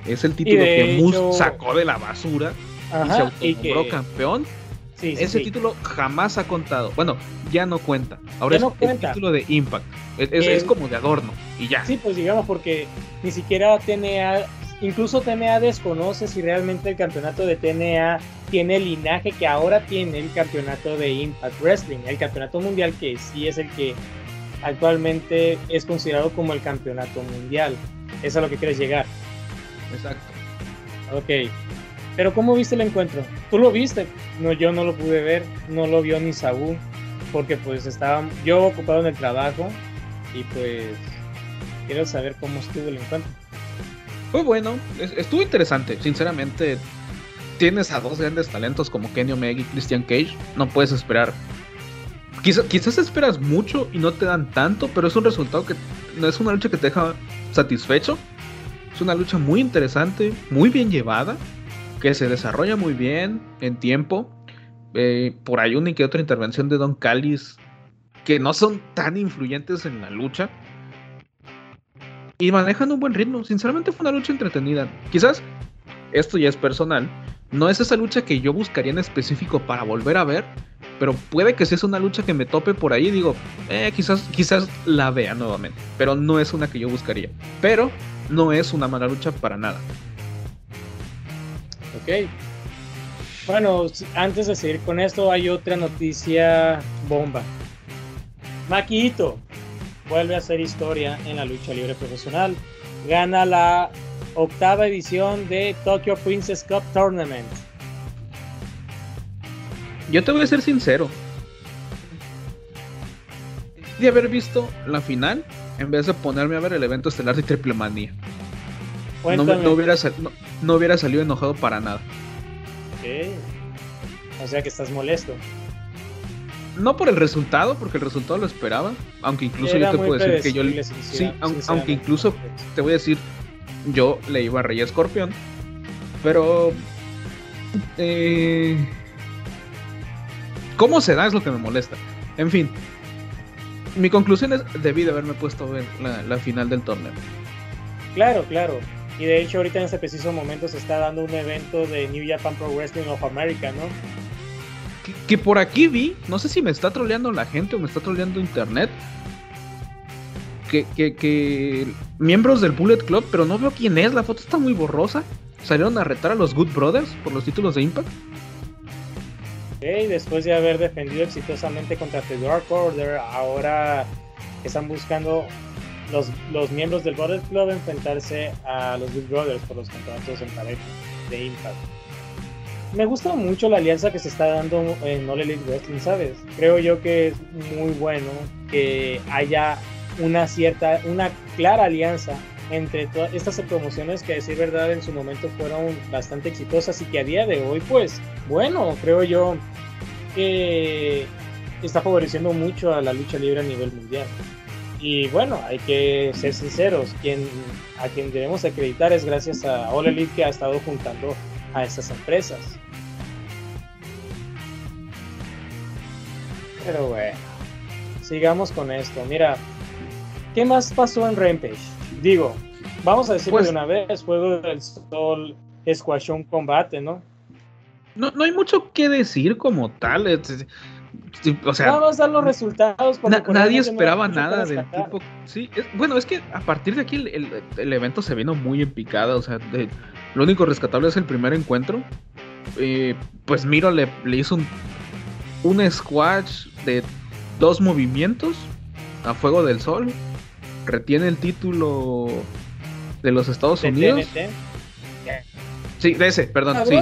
Es el título que Moose sacó de la basura y se autonombró campeón ese título jamás ha contado. Bueno, ya no cuenta. Ahora es el título de Impact. Es, como de adorno y ya. Sí, pues digamos, porque ni siquiera TNA, incluso TNA desconoce si realmente el campeonato de TNA tiene el linaje que ahora tiene el campeonato de Impact Wrestling, el campeonato mundial que sí es el que actualmente es considerado como el campeonato mundial. Es a lo que quieres llegar. Exacto. Ok. Pero ¿cómo viste el encuentro? ¿Tú lo viste? No, yo no lo pude ver, no lo vio ni Saúl, porque pues estaba yo ocupado en el trabajo Y pues quiero saber cómo estuvo el encuentro. Fue bueno, estuvo interesante, sinceramente. Tienes a dos grandes talentos como Kenny Omega y Christian Cage, no puedes esperar. Quizás esperas mucho y no te dan tanto, pero es un resultado que no es una lucha que te deja satisfecho. Es una lucha muy interesante, muy bien llevada, que se desarrolla muy bien en tiempo. Eh, por ahí una y que otra intervención de Don Callis que no son tan influyentes en la lucha. Y manejan un buen ritmo. Sinceramente fue una lucha entretenida. Quizás esto ya es personal. No es esa lucha que yo buscaría en específico para volver a ver. Pero puede que sea una lucha que me tope por ahí digo, eh, quizás, quizás la vea nuevamente. Pero no es una que yo buscaría. Pero no es una mala lucha para nada. Ok. Bueno, antes de seguir con esto, hay otra noticia bomba. Maquito vuelve a hacer historia en la lucha libre profesional. Gana la octava edición de Tokyo Princess Cup Tournament. Yo te voy a ser sincero. De haber visto la final en vez de ponerme a ver el evento estelar de Triple Manía. No, hubiera no, hubiera salido enojado para nada. O sea que estás molesto no por el resultado, porque el resultado lo esperaba, aunque incluso yo te puedo decir que yo sí, aunque incluso te voy a decir yo le iba a Rey Escorpión, pero eh, cómo se da es lo que me molesta. En fin, mi conclusión es debí de haberme puesto a ver la, la final del torneo. Claro, claro. Y de hecho ahorita en ese preciso momento se está dando un evento de New Japan Pro Wrestling of America, ¿no? que, por aquí vi, no sé si me está troleando la gente o me está troleando internet, que, que, miembros del Bullet Club, pero no veo quién es, la foto está muy borrosa, salieron a retar a los Good Brothers por los títulos de Impact. Después de haber defendido exitosamente contra The Dark Order, ahora están buscando los, los miembros del Bullet Club enfrentarse a los Good Brothers por los contratos en pareja de Impact me gusta mucho la alianza que se está dando en All Elite Wrestling, ¿sabes? Creo yo que es muy bueno que haya una cierta, una clara alianza entre todas estas promociones que a decir verdad en su momento fueron bastante exitosas y que a día de hoy pues bueno creo yo que está favoreciendo mucho a la lucha libre a nivel mundial y bueno hay que ser sinceros quien a quien debemos acreditar es gracias a All Elite que ha estado juntando a estas empresas Pero bueno, sigamos con esto. Mira, ¿qué más pasó en Rampage? Digo, vamos a decirlo pues de una vez, Juego del Sol, Squashon Combate, ¿no? ¿no? No hay mucho que decir como tal. O sea, vamos a dar los resultados. nadie esperaba nada del tipo. Sí, bueno, es que a partir de aquí el, evento se vino muy en picada. O sea, lo único rescatable es el primer encuentro. Eh, pues Miro le, le hizo un un squash de dos movimientos a fuego del sol. Retiene el título de los Estados Unidos. Sí, de ese, perdón, sí.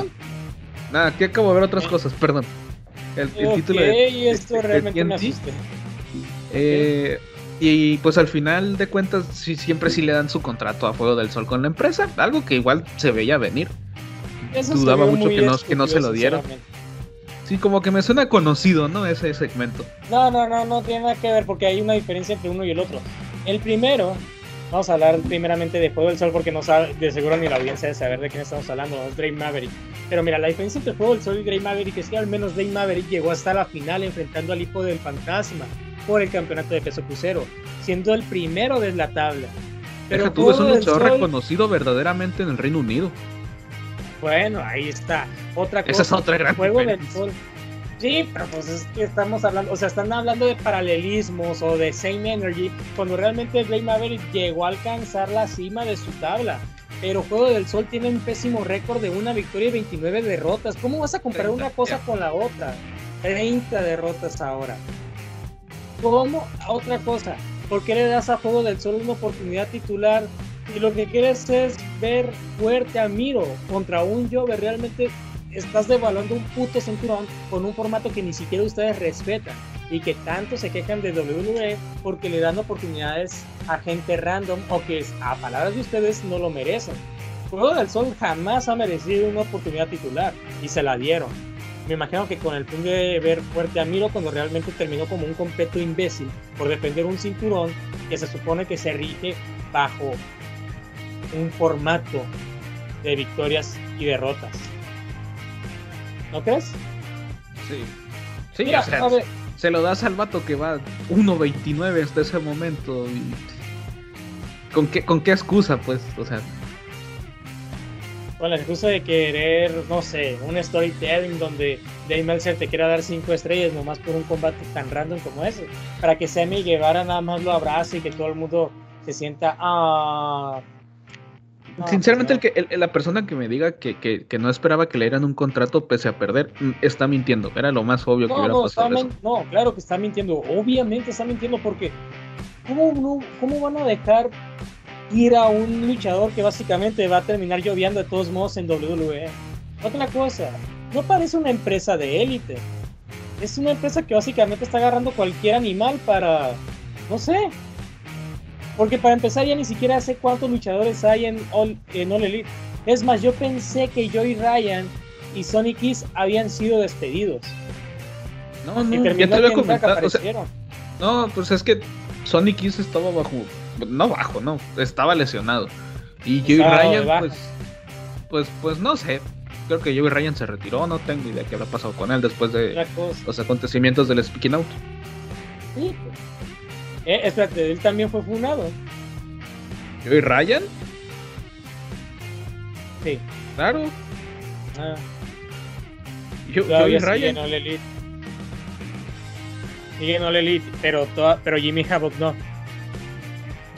Nada, que acabo de ver otras cosas, perdón. El, título de, esto realmente me eh, y pues al final de cuentas, sí, siempre sí le dan su contrato a Fuego del Sol con la empresa, algo que igual se veía venir. Dudaba mucho que no, que no se lo dieron. Sí, como que me suena conocido, ¿no? Ese segmento. No, no, no, no tiene nada que ver porque hay una diferencia entre uno y el otro. El primero, vamos a hablar primeramente de Fuego del Sol porque no sabe, de seguro ni la audiencia de saber de quién estamos hablando, es Drake Maverick. Pero mira, la diferencia entre Fuego del Sol y Drake Maverick es que al menos Drake Maverick llegó hasta la final enfrentando al hijo del fantasma por el campeonato de peso crucero, siendo el primero de la tabla. Pero tú es un luchador reconocido verdaderamente en el Reino Unido. Bueno, ahí está. Otra cosa. Esa es otra gran Juego del Sol. Sí, pero pues es que estamos hablando, o sea, están hablando de paralelismos o de Same Energy, cuando realmente Blade Maverick llegó a alcanzar la cima de su tabla. Pero Juego del Sol tiene un pésimo récord de una victoria y 29 derrotas. ¿Cómo vas a comparar una cosa con la otra? 30 derrotas ahora. ¿Cómo? Otra cosa. ¿Por qué le das a Juego del Sol una oportunidad titular y lo que quieres es ver fuerte a Miro contra un Jover, realmente estás devaluando un puto cinturón con un formato que ni siquiera ustedes respetan. y que tanto se quejan de WWE porque le dan oportunidades a gente random o que a palabras de ustedes no lo merecen. Juego del Sol jamás ha merecido una oportunidad titular y se la dieron. Me imagino que con el fin de ver fuerte a cuando realmente terminó como un completo imbécil por defender un cinturón que se supone que se rige bajo un formato de victorias y derrotas. ¿No crees? Sí. Sí, o sea, se lo das al vato que va 1.29 hasta ese momento. Y... ¿Con qué, ¿Con qué excusa, pues? O sea. Con la excusa de querer, no sé, un storytelling donde Dave Meltzer te quiera dar 5 estrellas nomás por un combate tan random como ese. Para que Sammy Guevara nada más lo abrace y que todo el mundo se sienta, ah, Sinceramente, el que, la persona que me diga que, que, no esperaba que le dieran un contrato pese a perder, mm, está mintiendo. Era lo más obvio que hubiera pasado. No, claro que está mintiendo. Obviamente está mintiendo porque ¿cómo, ¿cómo van a dejar ir a un luchador que básicamente va a terminar lloviendo de todos modos en WWE? Otra cosa, no parece una empresa de élite. Es una empresa que básicamente está agarrando cualquier animal para, no sé, porque para empezar ya ni siquiera sé cuántos luchadores hay en All, en Elite. Es más, yo pensé que Joey Ryan y Sonic Kiss habían sido despedidos. No, no, ya te había comentado. no, pues es que Sonic Kiss estaba bajo, no bajo, no, estaba lesionado. Y Joey Ryan, pues, pues, pues no sé. Creo que Joey Ryan se retiró, no tengo idea qué habrá pasado con él después de los acontecimientos del Speaking Out. Sí, pues. Eh, espérate, él también fue funado. ¿Y Ryan? Sí. Claro. Ah. Yo, yo Ryan. Sigue Elite. Sigue en Elite, pero, pero Jimmy Havoc no.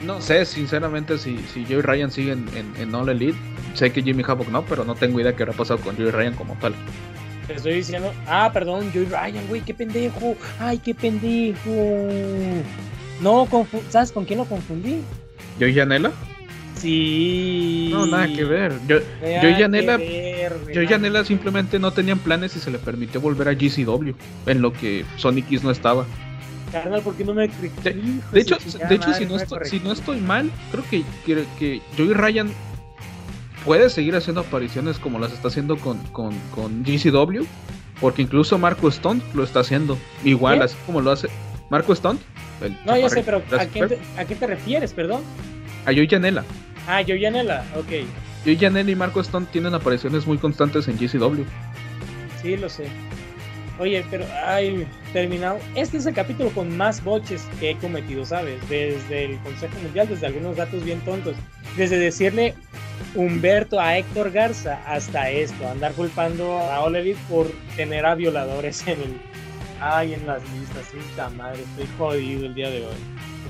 No sé, sinceramente, si, si Joey Ryan sigue en, en, All Elite. Sé que Jimmy Havoc no, pero no tengo idea qué habrá pasado con Joey Ryan como tal. Te estoy diciendo. Ah, perdón, Joey Ryan, güey, qué pendejo. Ay, qué pendejo. No, ¿sabes con quién lo confundí? ¿Yo y Yanela? Sí. No, nada que ver. Yo, yo y Yanela, yo y Yanela simplemente no tenían planes y se le permitió volver a GCW, en lo que Sonic Kiss no estaba. Carnal, ¿por qué no me De, de hecho, de hecho si, no estoy, si no estoy mal, creo que, que, que y Ryan puede seguir haciendo apariciones como las está haciendo con, con, con GCW, porque incluso Marco Stone lo está haciendo igual, así como lo hace Marco Stone no, ya sé, pero ¿a, qué te, refieres, perdón? A Joey Janela. Ah, Joey Janela, ok. Joey Janela y Marco Stone tienen apariciones muy constantes en GCW. Sí, lo sé. Oye, pero, ay, terminado. Este es el capítulo con más boches que he cometido, ¿sabes? Desde el Consejo Mundial, desde algunos datos bien tontos. Desde decirle Humberto a Héctor Garza hasta esto, andar culpando a Oliver por tener a violadores en el, Ay, en las listas, puta madre, estoy jodido el día de hoy.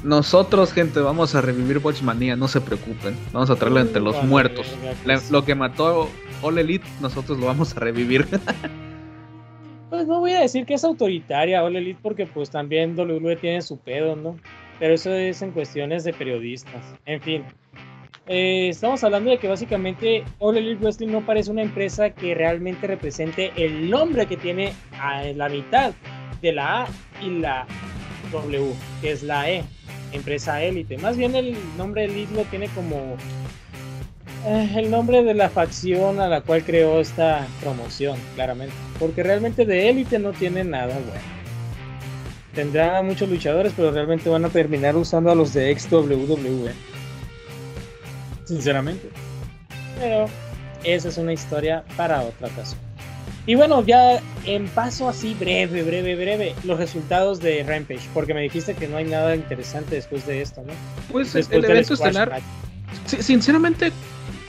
Nosotros, gente, vamos a revivir Watchmania, no se preocupen. Vamos a traerlo entre los muertos. lo que mató All Elite, nosotros lo vamos a revivir. [LAUGHS] pues no voy a decir que es autoritaria All Elite porque pues también WWE tiene su pedo, ¿no? Pero eso es en cuestiones de periodistas. En fin, eh, estamos hablando de que básicamente All Elite Wrestling no parece una empresa que realmente represente el nombre que tiene a la mitad de la A y la W, que es la E, empresa élite. Más bien el nombre Elite lo tiene como eh, el nombre de la facción a la cual creó esta promoción, claramente. Porque realmente de élite no tiene nada bueno. Tendrá muchos luchadores, pero realmente van a terminar usando a los de ex WWE. Sinceramente. Pero esa es una historia para otra ocasión. Y bueno, ya en paso así breve, breve, breve, los resultados de Rampage, porque me dijiste que no hay nada interesante después de esto, ¿no? Pues el evento estelar, sinceramente,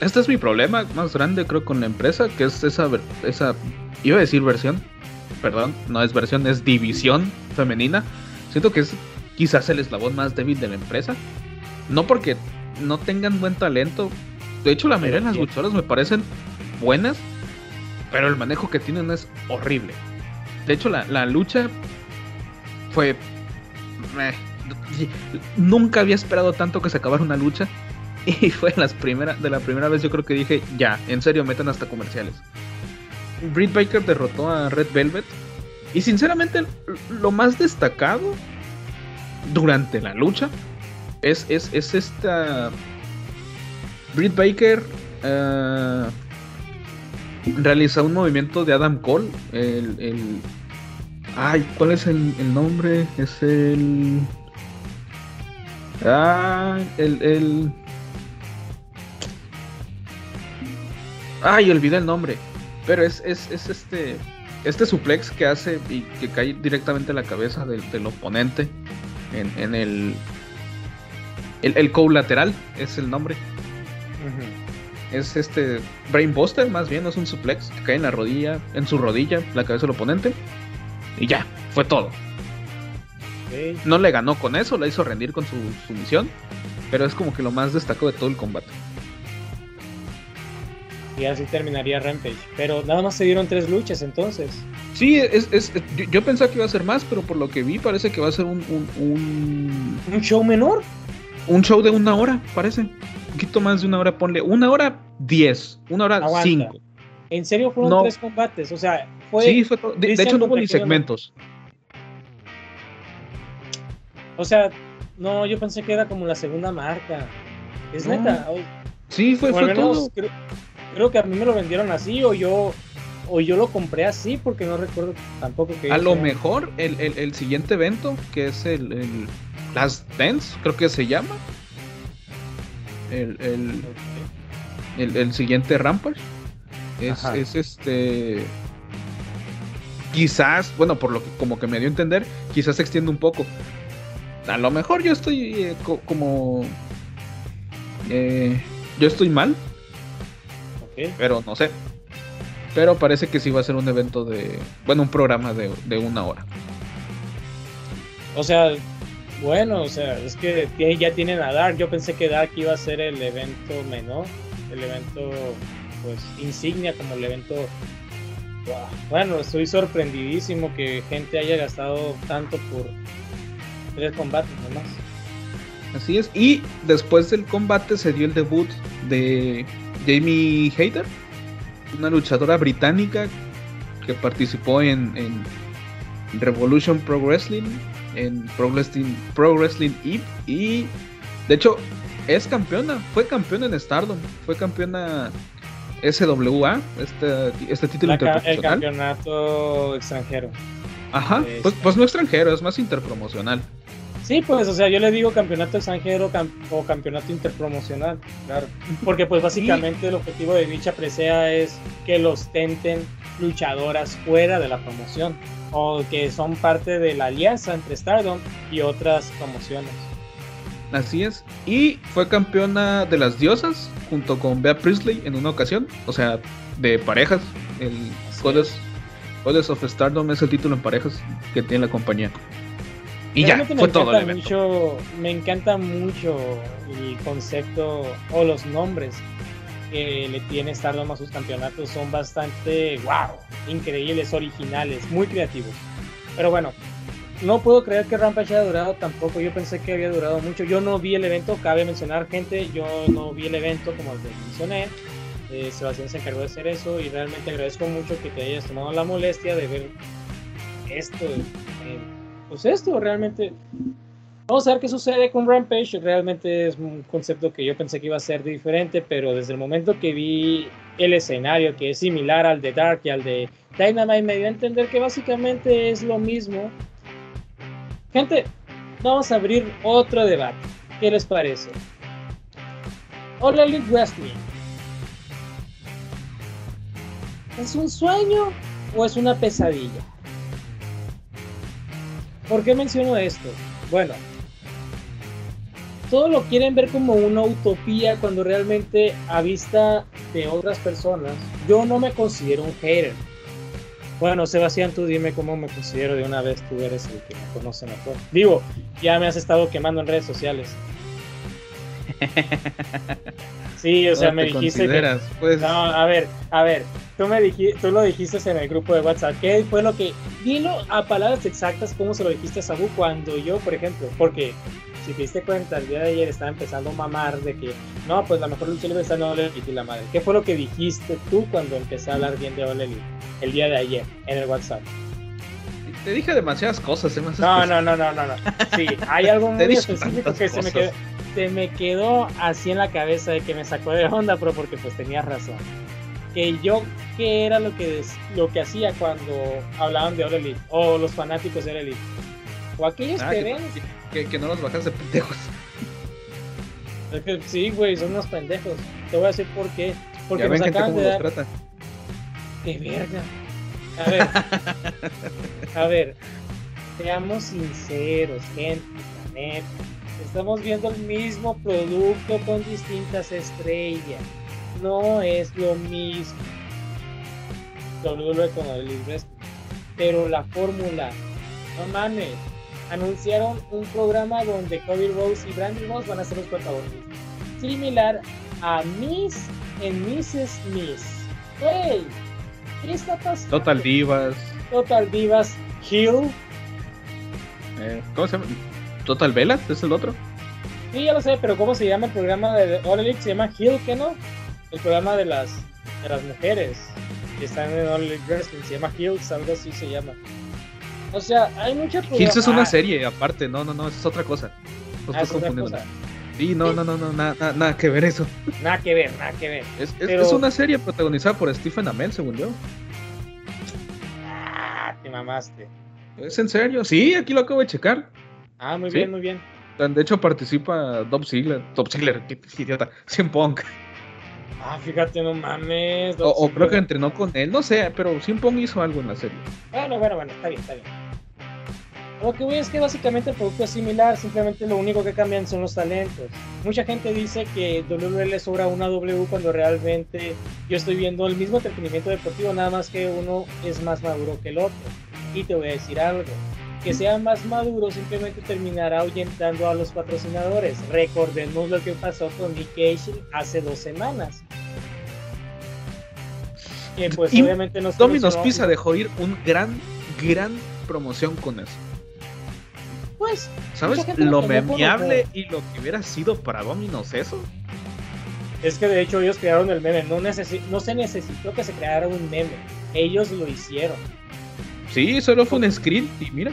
este es mi problema más grande creo con la empresa, que es esa, esa, iba a decir versión, perdón, no es versión, es división femenina. Siento que es quizás el eslabón más débil de la empresa. No porque no tengan buen talento. De hecho, la mayoría de las luchadoras me parecen buenas, pero el manejo que tienen es horrible. De hecho, la, lucha fue... nunca había esperado tanto que se acabara una lucha. [LAUGHS] Y fue las primeras, de la primera vez yo creo que dije, ya, en serio, metan hasta comerciales. Britt Baker derrotó a Red Velvet Y sinceramente, lo más destacado durante la lucha es, es, es esta. Britt Baker uh, realiza un movimiento de Adam Cole. El, el... Ay, ¿cuál es el, el nombre? Es el. Ah, el, el. Ay, olvidé el nombre. Pero es, es, es este. Este suplex que hace y que cae directamente en la cabeza del, oponente. En, en, el. El, el co-lateral es el nombre. Es este. Brainbuster, más bien, no es un suplex. Que cae en la rodilla. En su rodilla, la cabeza del oponente. Y ya, fue todo. Okay. No le ganó con eso, la hizo rendir con su, su misión. Pero es como que lo más destacado de todo el combate y así terminaría Rampage. Pero nada más se dieron tres luchas entonces. Sí, es, es yo, yo, pensaba que iba a ser más, pero por lo que vi parece que va a ser un... ¿Un, un... ¿Un show menor? Un show de una hora, parece. Un poquito más de una hora, ponle. Una hora diez, una hora Aguanta. cinco. ¿En serio fueron no. tres combates? O sea, fue... Sí, fue todo. De, de, hecho no hubo ni segmentos. O sea, no, yo pensé que era como la segunda marca. Es no. neta. Sí, fue, fue todo. Creo, creo que a mí me lo vendieron así o yo o yo lo compré así porque no recuerdo tampoco que a lo mejor el, el, el, siguiente evento que es el, el Last Dance creo que se llama el el, el, el siguiente Rampage es, es, este quizás bueno por lo que como que me dio a entender quizás se extiende un poco a lo mejor yo estoy eh, co como eh, yo estoy mal pero no sé. Pero parece que sí va a ser un evento de. Bueno, un programa de, de una hora. O sea, bueno, o sea, es que ya tienen a Dark. Yo pensé que Dark iba a ser el evento menor. El evento, pues, insignia como el evento. Bueno, estoy sorprendidísimo que gente haya gastado tanto por tres combates nomás. Así es. Y después del combate se dio el debut de Jamie Hayter, una luchadora británica que participó en, en Revolution Pro Wrestling, en Pro Wrestling, Pro Wrestling Eve y de hecho es campeona, fue campeona en Stardom, fue campeona SWA, este, este título La. El campeonato extranjero. Ajá, pues, pues no extranjero, es más interpromocional. Sí, pues, o sea, yo le digo campeonato extranjero cam o campeonato interpromocional, claro. Porque, pues, básicamente sí. el objetivo de dicha presea es que los tenten luchadoras fuera de la promoción o que son parte de la alianza entre Stardom y otras promociones. Así es. Y fue campeona de las diosas junto con Bea Priestley en una ocasión, o sea, de parejas. El Goddess, Goddess of Stardom es el título en parejas que tiene la compañía. Y ya, fue todo el evento. Mucho, me encanta mucho el concepto o los nombres que le tiene Stardom a sus campeonatos. Son bastante, wow, increíbles, originales, muy creativos. Pero bueno, no puedo creer que Rampage haya durado tampoco. Yo pensé que había durado mucho. Yo no vi el evento, cabe mencionar, gente. Yo no vi el evento como les mencioné. Eh, Sebastián se encargó de hacer eso y realmente agradezco mucho que te hayas tomado la molestia de ver esto. Eh, pues esto realmente vamos a ver qué sucede con Rampage realmente es un concepto que yo pensé que iba a ser diferente pero desde el momento que vi el escenario que es similar al de Dark y al de Dynamite me dio a entender que básicamente es lo mismo gente vamos a abrir otro debate ¿qué les parece? All Elite Wrestling ¿es un sueño o es una pesadilla? ¿Por qué menciono esto? Bueno, todo lo quieren ver como una utopía cuando realmente a vista de otras personas, yo no me considero un hater. Bueno, Sebastián, tú dime cómo me considero de una vez, tú eres el que me conoce mejor. Digo, ya me has estado quemando en redes sociales. [LAUGHS] Sí, o sea, me dijiste que... pues... No, a ver, a ver, tú me dijiste, tú lo dijiste en el grupo de WhatsApp. ¿Qué fue lo que dilo a palabras exactas cómo se lo dijiste a Sabu cuando yo, por ejemplo, porque si te diste cuenta, el día de ayer estaba empezando a mamar de que no, pues la mejor lucha libre está en Ole y la madre. ¿Qué fue lo que dijiste tú cuando empecé a hablar bien de Ole el día de ayer en el WhatsApp? te dije demasiadas cosas. ¿eh? No, no, no, no, no, no. Sí, hay algo [LAUGHS] muy específico que se me, quedó, se me quedó así en la cabeza de que me sacó de onda, pero porque pues tenías razón. Que yo, ¿qué era lo que, lo que hacía cuando hablaban de Elite? O los fanáticos de Elite. O aquellos ah, que, ven. Que, que, no los bajas de pendejos. Es que sí, güey, son unos pendejos. Te voy a decir por qué. Porque ya nos acaban de dar. ¡Qué verga! A ver. [LAUGHS] a ver. Seamos sinceros, gente, planeta. Estamos viendo el mismo producto con distintas estrellas. No es lo mismo. WWE con el Pero la fórmula, no mames. Anunciaron un programa donde Cody Rose y Brandy Rose van a ser los protagonistas. Similar a Miss en Mrs. Miss. ¡Hey! ¿Qué está pasando? Total Divas. Total Divas Hill. Eh, ¿Cómo se llama? Total Velas, ¿es el otro? Sí, ya lo sé, pero ¿cómo se llama el programa de All Elite? Se llama Hill, ¿qué no? El programa de las, de las mujeres que están en All Elite Wrestling. Se llama Hills, algo así se llama. O sea, hay mucha Hills es una serie aparte, no, no, no, es otra cosa. ah, es otra cosa. Sí, no, no, no, no, nada, nada que ver eso. Nada que ver, nada que ver. Es, es, una serie protagonizada por Stephen Amell, según yo. Ah, te mamaste. ¿Es en serio? Sí, aquí lo acabo de checar. Ah, muy bien, muy bien. De hecho, participa Dob Ziggler. Dob Ziggler, qué idiota. [LAUGHS] Cien Punk. Ah, fíjate, no mames. O, creo que entrenó con él, no sé, pero Cien Pong hizo algo en la serie. Bueno, bueno, bueno, está bien, está bien. Lo que voy es que básicamente el producto es similar, simplemente lo único que cambian son los talentos. Mucha gente dice que WWE le sobra una W cuando realmente yo estoy viendo el mismo entretenimiento deportivo, nada más que uno es más maduro que el otro. Y te voy a decir algo, que sea más maduro simplemente terminará ahuyentando a los patrocinadores. Recordemos lo que pasó con Nick Cage hace dos semanas. Pues obviamente nos Domino's Pizza dejó ir un gran, gran promoción con eso. Pues, ¿sabes lo memeable y lo que hubiera sido para Dominos eso? Es que de hecho ellos crearon el meme, no, no se necesitó que se creara un meme, ellos lo hicieron. Sí, solo fue un screen y mira.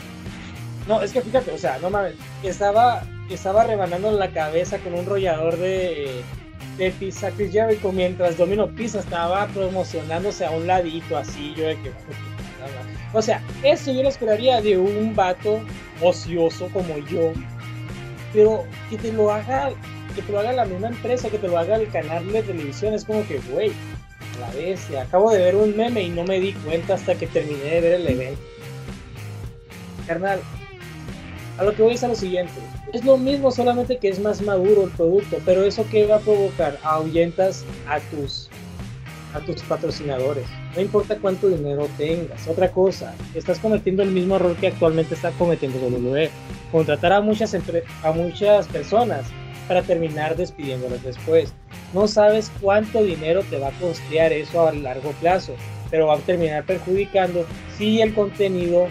No, es que fíjate, o sea, no mames, estaba, estaba rebanando la cabeza con un rollador de, de pizza Chris Jericho mientras Domino Pizza estaba promocionándose a un ladito así, yo de que... O sea, eso yo lo esperaría de un vato ocioso como yo. Pero que te lo haga, que te lo haga la misma empresa, que te lo haga el canal de televisión, es como que, güey, acabo de ver un meme y no me di cuenta hasta que terminé de ver el evento. Carnal, a lo que voy es a lo siguiente. Es lo mismo, solamente que es más maduro el producto, pero eso que va a provocar, ahuyentas a tus a tus patrocinadores. No importa cuánto dinero tengas. Otra cosa, estás cometiendo el mismo error que actualmente está cometiendo WWE. Contratar a muchas, a muchas personas para terminar despidiéndolas después. No sabes cuánto dinero te va a costear eso a largo plazo, pero va a terminar perjudicando si el contenido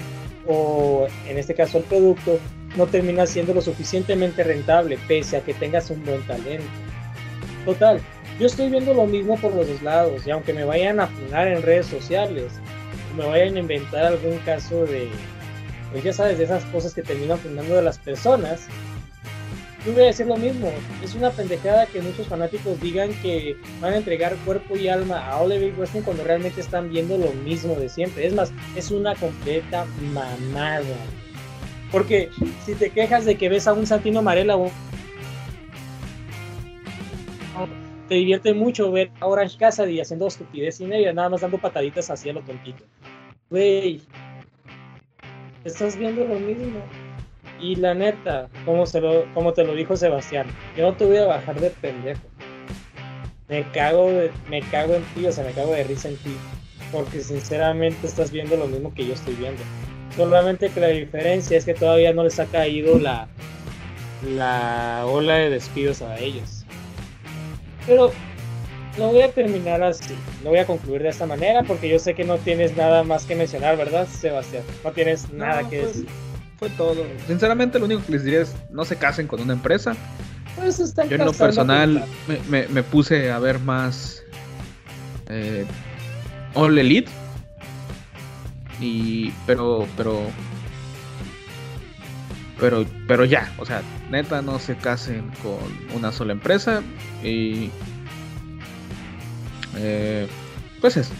o en este caso el producto no termina siendo lo suficientemente rentable pese a que tengas un buen talento. Total, yo estoy viendo lo mismo por los dos lados y aunque me vayan a funar en redes sociales, me vayan a inventar algún caso de, pues ya sabes, de esas cosas que terminan fundando de las personas, yo voy a decir lo mismo. Es una pendejada que muchos fanáticos digan que van a entregar cuerpo y alma a Oliver Wrestling cuando realmente están viendo lo mismo de siempre. Es más, es una completa mamada. Porque si te quejas de que ves a un Santino Marella te divierte mucho ver a Orange Cassidy haciendo estupidez y media, nada más dando pataditas hacia lo tontito. Wey, estás viendo lo mismo. Y la neta, como, se lo, como te lo dijo Sebastián, yo no te voy a bajar de pendejo. Me cago, de, me cago en ti, o sea, me cago de risa en ti. Porque sinceramente estás viendo lo mismo que yo estoy viendo. Solamente que la diferencia es que todavía no les ha caído la, la ola de despidos a ellos. Pero lo voy a terminar así, lo voy a concluir de esta manera porque yo sé que no tienes nada más que mencionar, ¿verdad, Sebastián? No tienes nada que decir. Fue todo. Sinceramente, lo único que les diría es no se casen con una empresa. Pues yo en lo personal me, puse a ver más eh, All Elite Y, pero, pero, pero, pero ya, o sea, neta no se casen con una sola empresa y, eh, pues eso.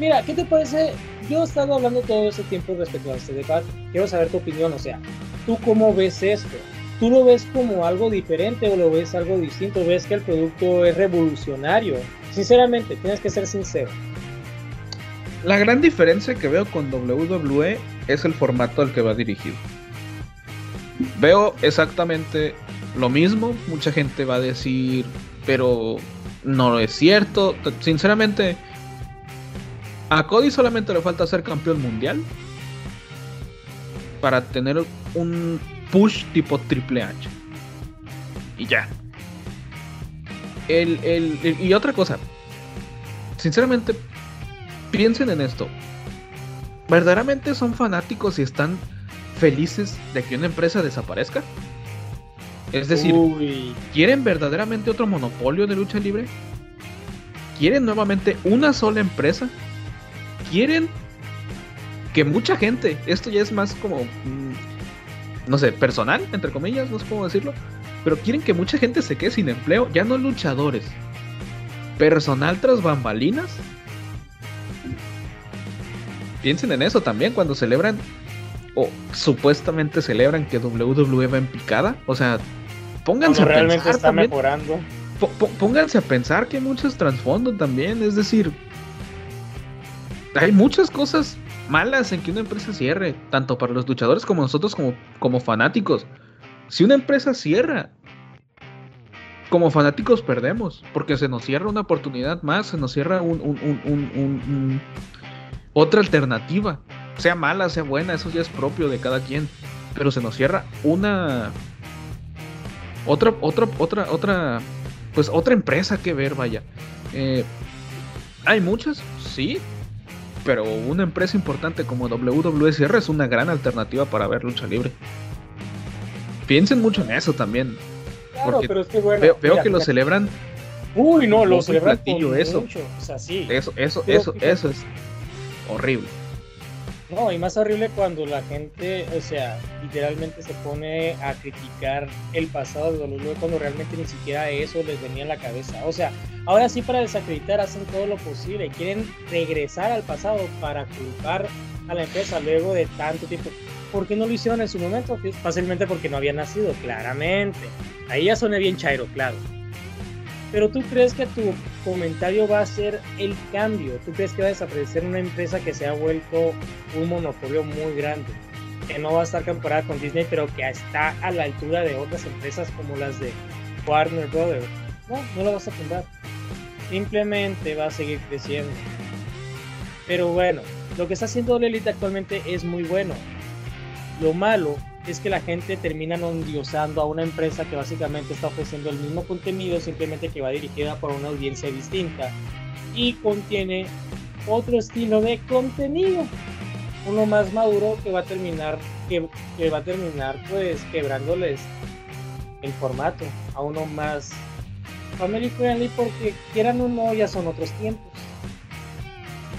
Mira, ¿qué te parece? Yo he estado hablando todo ese tiempo respecto a este debate. Quiero saber tu opinión, o sea, ¿tú cómo ves esto? ¿Tú lo ves como algo diferente o lo ves algo distinto? ¿Ves que el producto es revolucionario? Sinceramente, tienes que ser sincero. La gran diferencia que veo con WWE es el formato al que va dirigido. Veo exactamente lo mismo. Mucha gente va a decir, pero no es cierto. Sinceramente, a Cody solamente le falta ser campeón mundial para tener un push tipo Triple H. Y ya. y otra cosa. Sinceramente, piensen en esto. ¿Verdaderamente son fanáticos y están felices de que una empresa desaparezca? Es decir, ¿quieren verdaderamente otro monopolio de lucha libre? ¿Quieren nuevamente una sola empresa? ¿Quieren que mucha gente, esto ya es más como, mm, no sé, personal, entre comillas, no sé cómo decirlo, pero quieren que mucha gente se quede sin empleo, ya no luchadores, personal tras bambalinas piensen en eso también cuando celebran o supuestamente celebran que WWE va en picada. O sea, pónganse a realmente pensar. está mejorando. Pónganse a pensar que hay muchos trasfondos también. Es decir, hay muchas cosas malas en que una empresa cierre, tanto para los luchadores como nosotros como, como fanáticos. Si una empresa cierra, como fanáticos perdemos, porque se nos cierra una oportunidad más, se nos cierra un, un otra alternativa. Sea mala, sea buena, eso ya es propio de cada quien. Pero se nos cierra una. Otra, otra, otra, otra. Pues otra empresa que ver, vaya. Eh, hay muchas, sí. Pero una empresa importante como WWSR es una gran alternativa para ver lucha libre. Piensen mucho en eso también. Claro, pero es que bueno, veo, que lo celebran. Uy, no, lo celebran eso. Eso, eso, eso, eso es horrible. No, y más horrible cuando la gente, o sea, literalmente se pone a criticar el pasado de WWE cuando realmente ni siquiera eso les venía en la cabeza. O sea, ahora sí para desacreditar hacen todo lo posible, quieren regresar al pasado para culpar a la empresa luego de tanto tiempo. ¿Por qué no lo hicieron en su momento? Fácilmente porque no había nacido, claramente. Ahí ya suena bien chairo, claro. Pero tú crees que tu comentario va a ser el cambio. ¿Tú crees que va a desaparecer una empresa que se ha vuelto un monopolio muy grande? Que no va a estar comparada con Disney, pero que está a la altura de otras empresas como las de Warner Brothers. No, no lo vas a fundar. Simplemente va a seguir creciendo. Pero bueno, lo que está haciendo Lelita actualmente es muy bueno. Lo malo es que la gente termina endiosando a una empresa que básicamente está ofreciendo el mismo contenido, simplemente que va dirigida por una audiencia distinta y contiene otro estilo de contenido, uno más maduro que va a terminar que, que va a terminar pues quebrándoles el formato a uno más family friendly porque quieran o no ya son otros tiempos.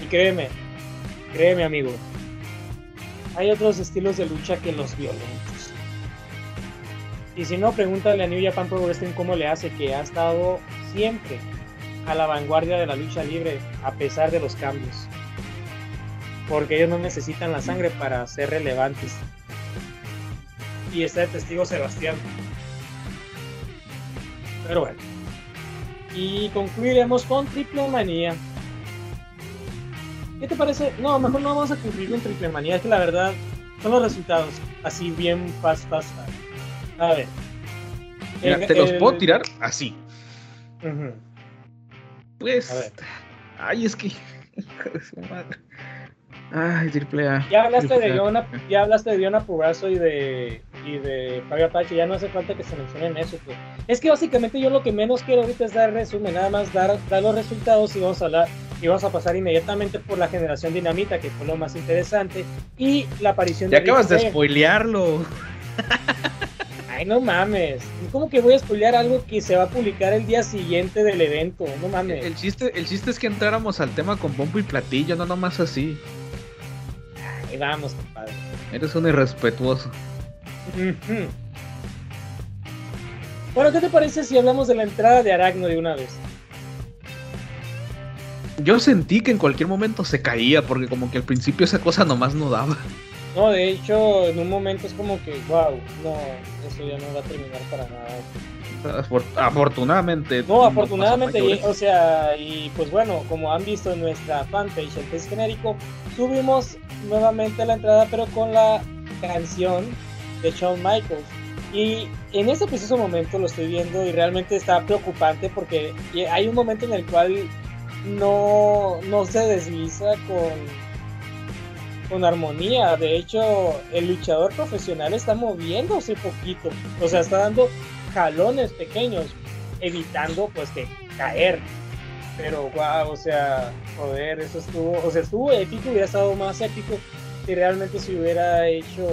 Y créeme, créeme amigo, hay otros estilos de lucha que los violentos. Y si no, pregúntale a New Japan Pro Wrestling cómo le hace, que ha estado siempre a la vanguardia de la lucha libre a pesar de los cambios. Porque ellos no necesitan la sangre para ser relevantes. Y está el testigo Sebastián. Pero bueno. Y concluiremos con Triple Manía ¿Qué te parece? No, mejor no vamos a concluir en triple manía, es que la verdad son los resultados, así bien fast, fast, A ver. te los puedo tirar así. Pues. A ver. Ay, es que. [LAUGHS] Ay, triple A. Ya hablaste de Diona, ya hablaste de Diona Pugazo y de y de Fabio Apache, ya no hace falta que se mencionen eso. Pues. Es que básicamente yo lo que menos quiero ahorita es dar resumen, nada más dar, dar los resultados y vamos a hablar y vamos a pasar inmediatamente por la generación dinamita, que fue lo más interesante, y la aparición de. Ya acabas de spoilearlo. Ay, no mames. ¿Cómo que voy a spoilear algo que se va a publicar el día siguiente del evento? No mames. El chiste, el chiste es que entráramos al tema con bombo y platillo, no nomás así. Ahí vamos, compadre. Eres un irrespetuoso. Bueno, ¿qué te parece si hablamos de la entrada de Aragno de una vez? Yo sentí que en cualquier momento se caía, porque como que al principio esa cosa nomás no daba. No, de hecho, en un momento es como que, wow, no, eso ya no va a terminar para nada. Afortunadamente. No, afortunadamente, o sea, y pues bueno, como han visto en nuestra fanpage, el test genérico, subimos nuevamente la entrada, pero con la canción de Shawn Michaels. Y en ese preciso momento lo estoy viendo y realmente está preocupante porque hay un momento en el cual no, no se desliza con, con armonía. De hecho, el luchador profesional está moviéndose poquito. O sea, está dando jalones pequeños, evitando pues que caer. Pero wow, o sea, joder, eso estuvo, o sea, estuvo épico, hubiera estado más épico si realmente se hubiera hecho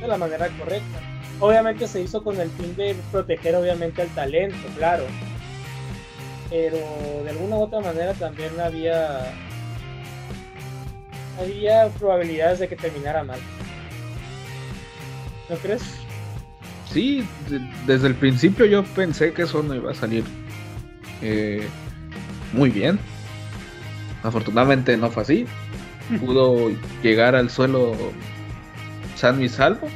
de la manera correcta. Obviamente se hizo con el fin de proteger obviamente al talento, claro pero de alguna u otra manera también había había probabilidades de que terminara mal. ¿No crees? Sí, desde el principio yo pensé que eso no iba a salir eh, muy bien. Afortunadamente no fue así. [LAUGHS] Pudo llegar al suelo sano y salvo.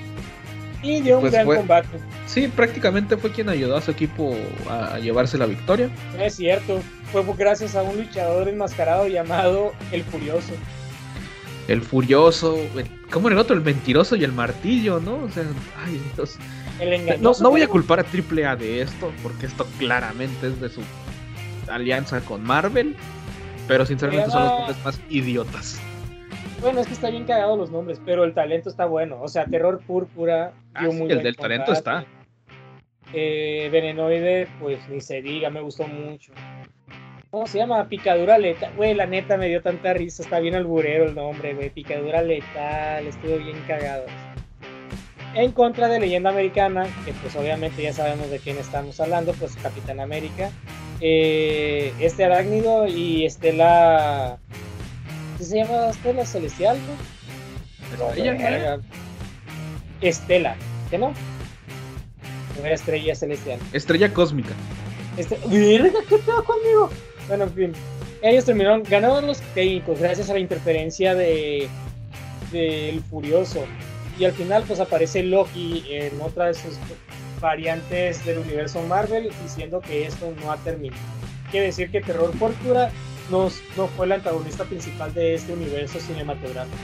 Y dio un pues gran combate. Sí, prácticamente fue quien ayudó a su equipo a llevarse la victoria. Es cierto, fue gracias a un luchador enmascarado llamado El Furioso. El Furioso, ¿cómo era el otro? El Mentiroso y el Martillo, ¿no? O sea, ay Dios. no, no voy a culpar a AAA de esto, porque esto claramente es de su alianza con Marvel, pero sinceramente son los nombres más idiotas. Bueno, es que está bien cagado los nombres, pero el talento está bueno. O sea, Terror Púrpura. Ah, el del talento está. Eh, Venenoide, pues ni se diga, me gustó mucho. ¿Cómo se llama? Picadura letal. Güey, la neta me dio tanta risa. Está bien alburero el nombre, güey. Picadura letal. Estuvo bien cagado. En contra de Leyenda Americana, que pues obviamente ya sabemos de quién estamos hablando, pues Capitán América. Eh, este arácnido y Estela. ¿Qué se llama Estela Celestial? Estela, ¿qué no? Una estrella celestial. Estrella cósmica. Este... Verga, ¿qué pedo conmigo? Bueno, en fin. Ellos terminaron, ganaron los técnicos gracias a la interferencia de del Furioso. Y al final pues aparece Loki en otra de sus variantes del universo Marvel diciendo que esto no ha terminado. Quiere decir que Terror Fortuna no, no fue el antagonista principal de este universo cinematográfico.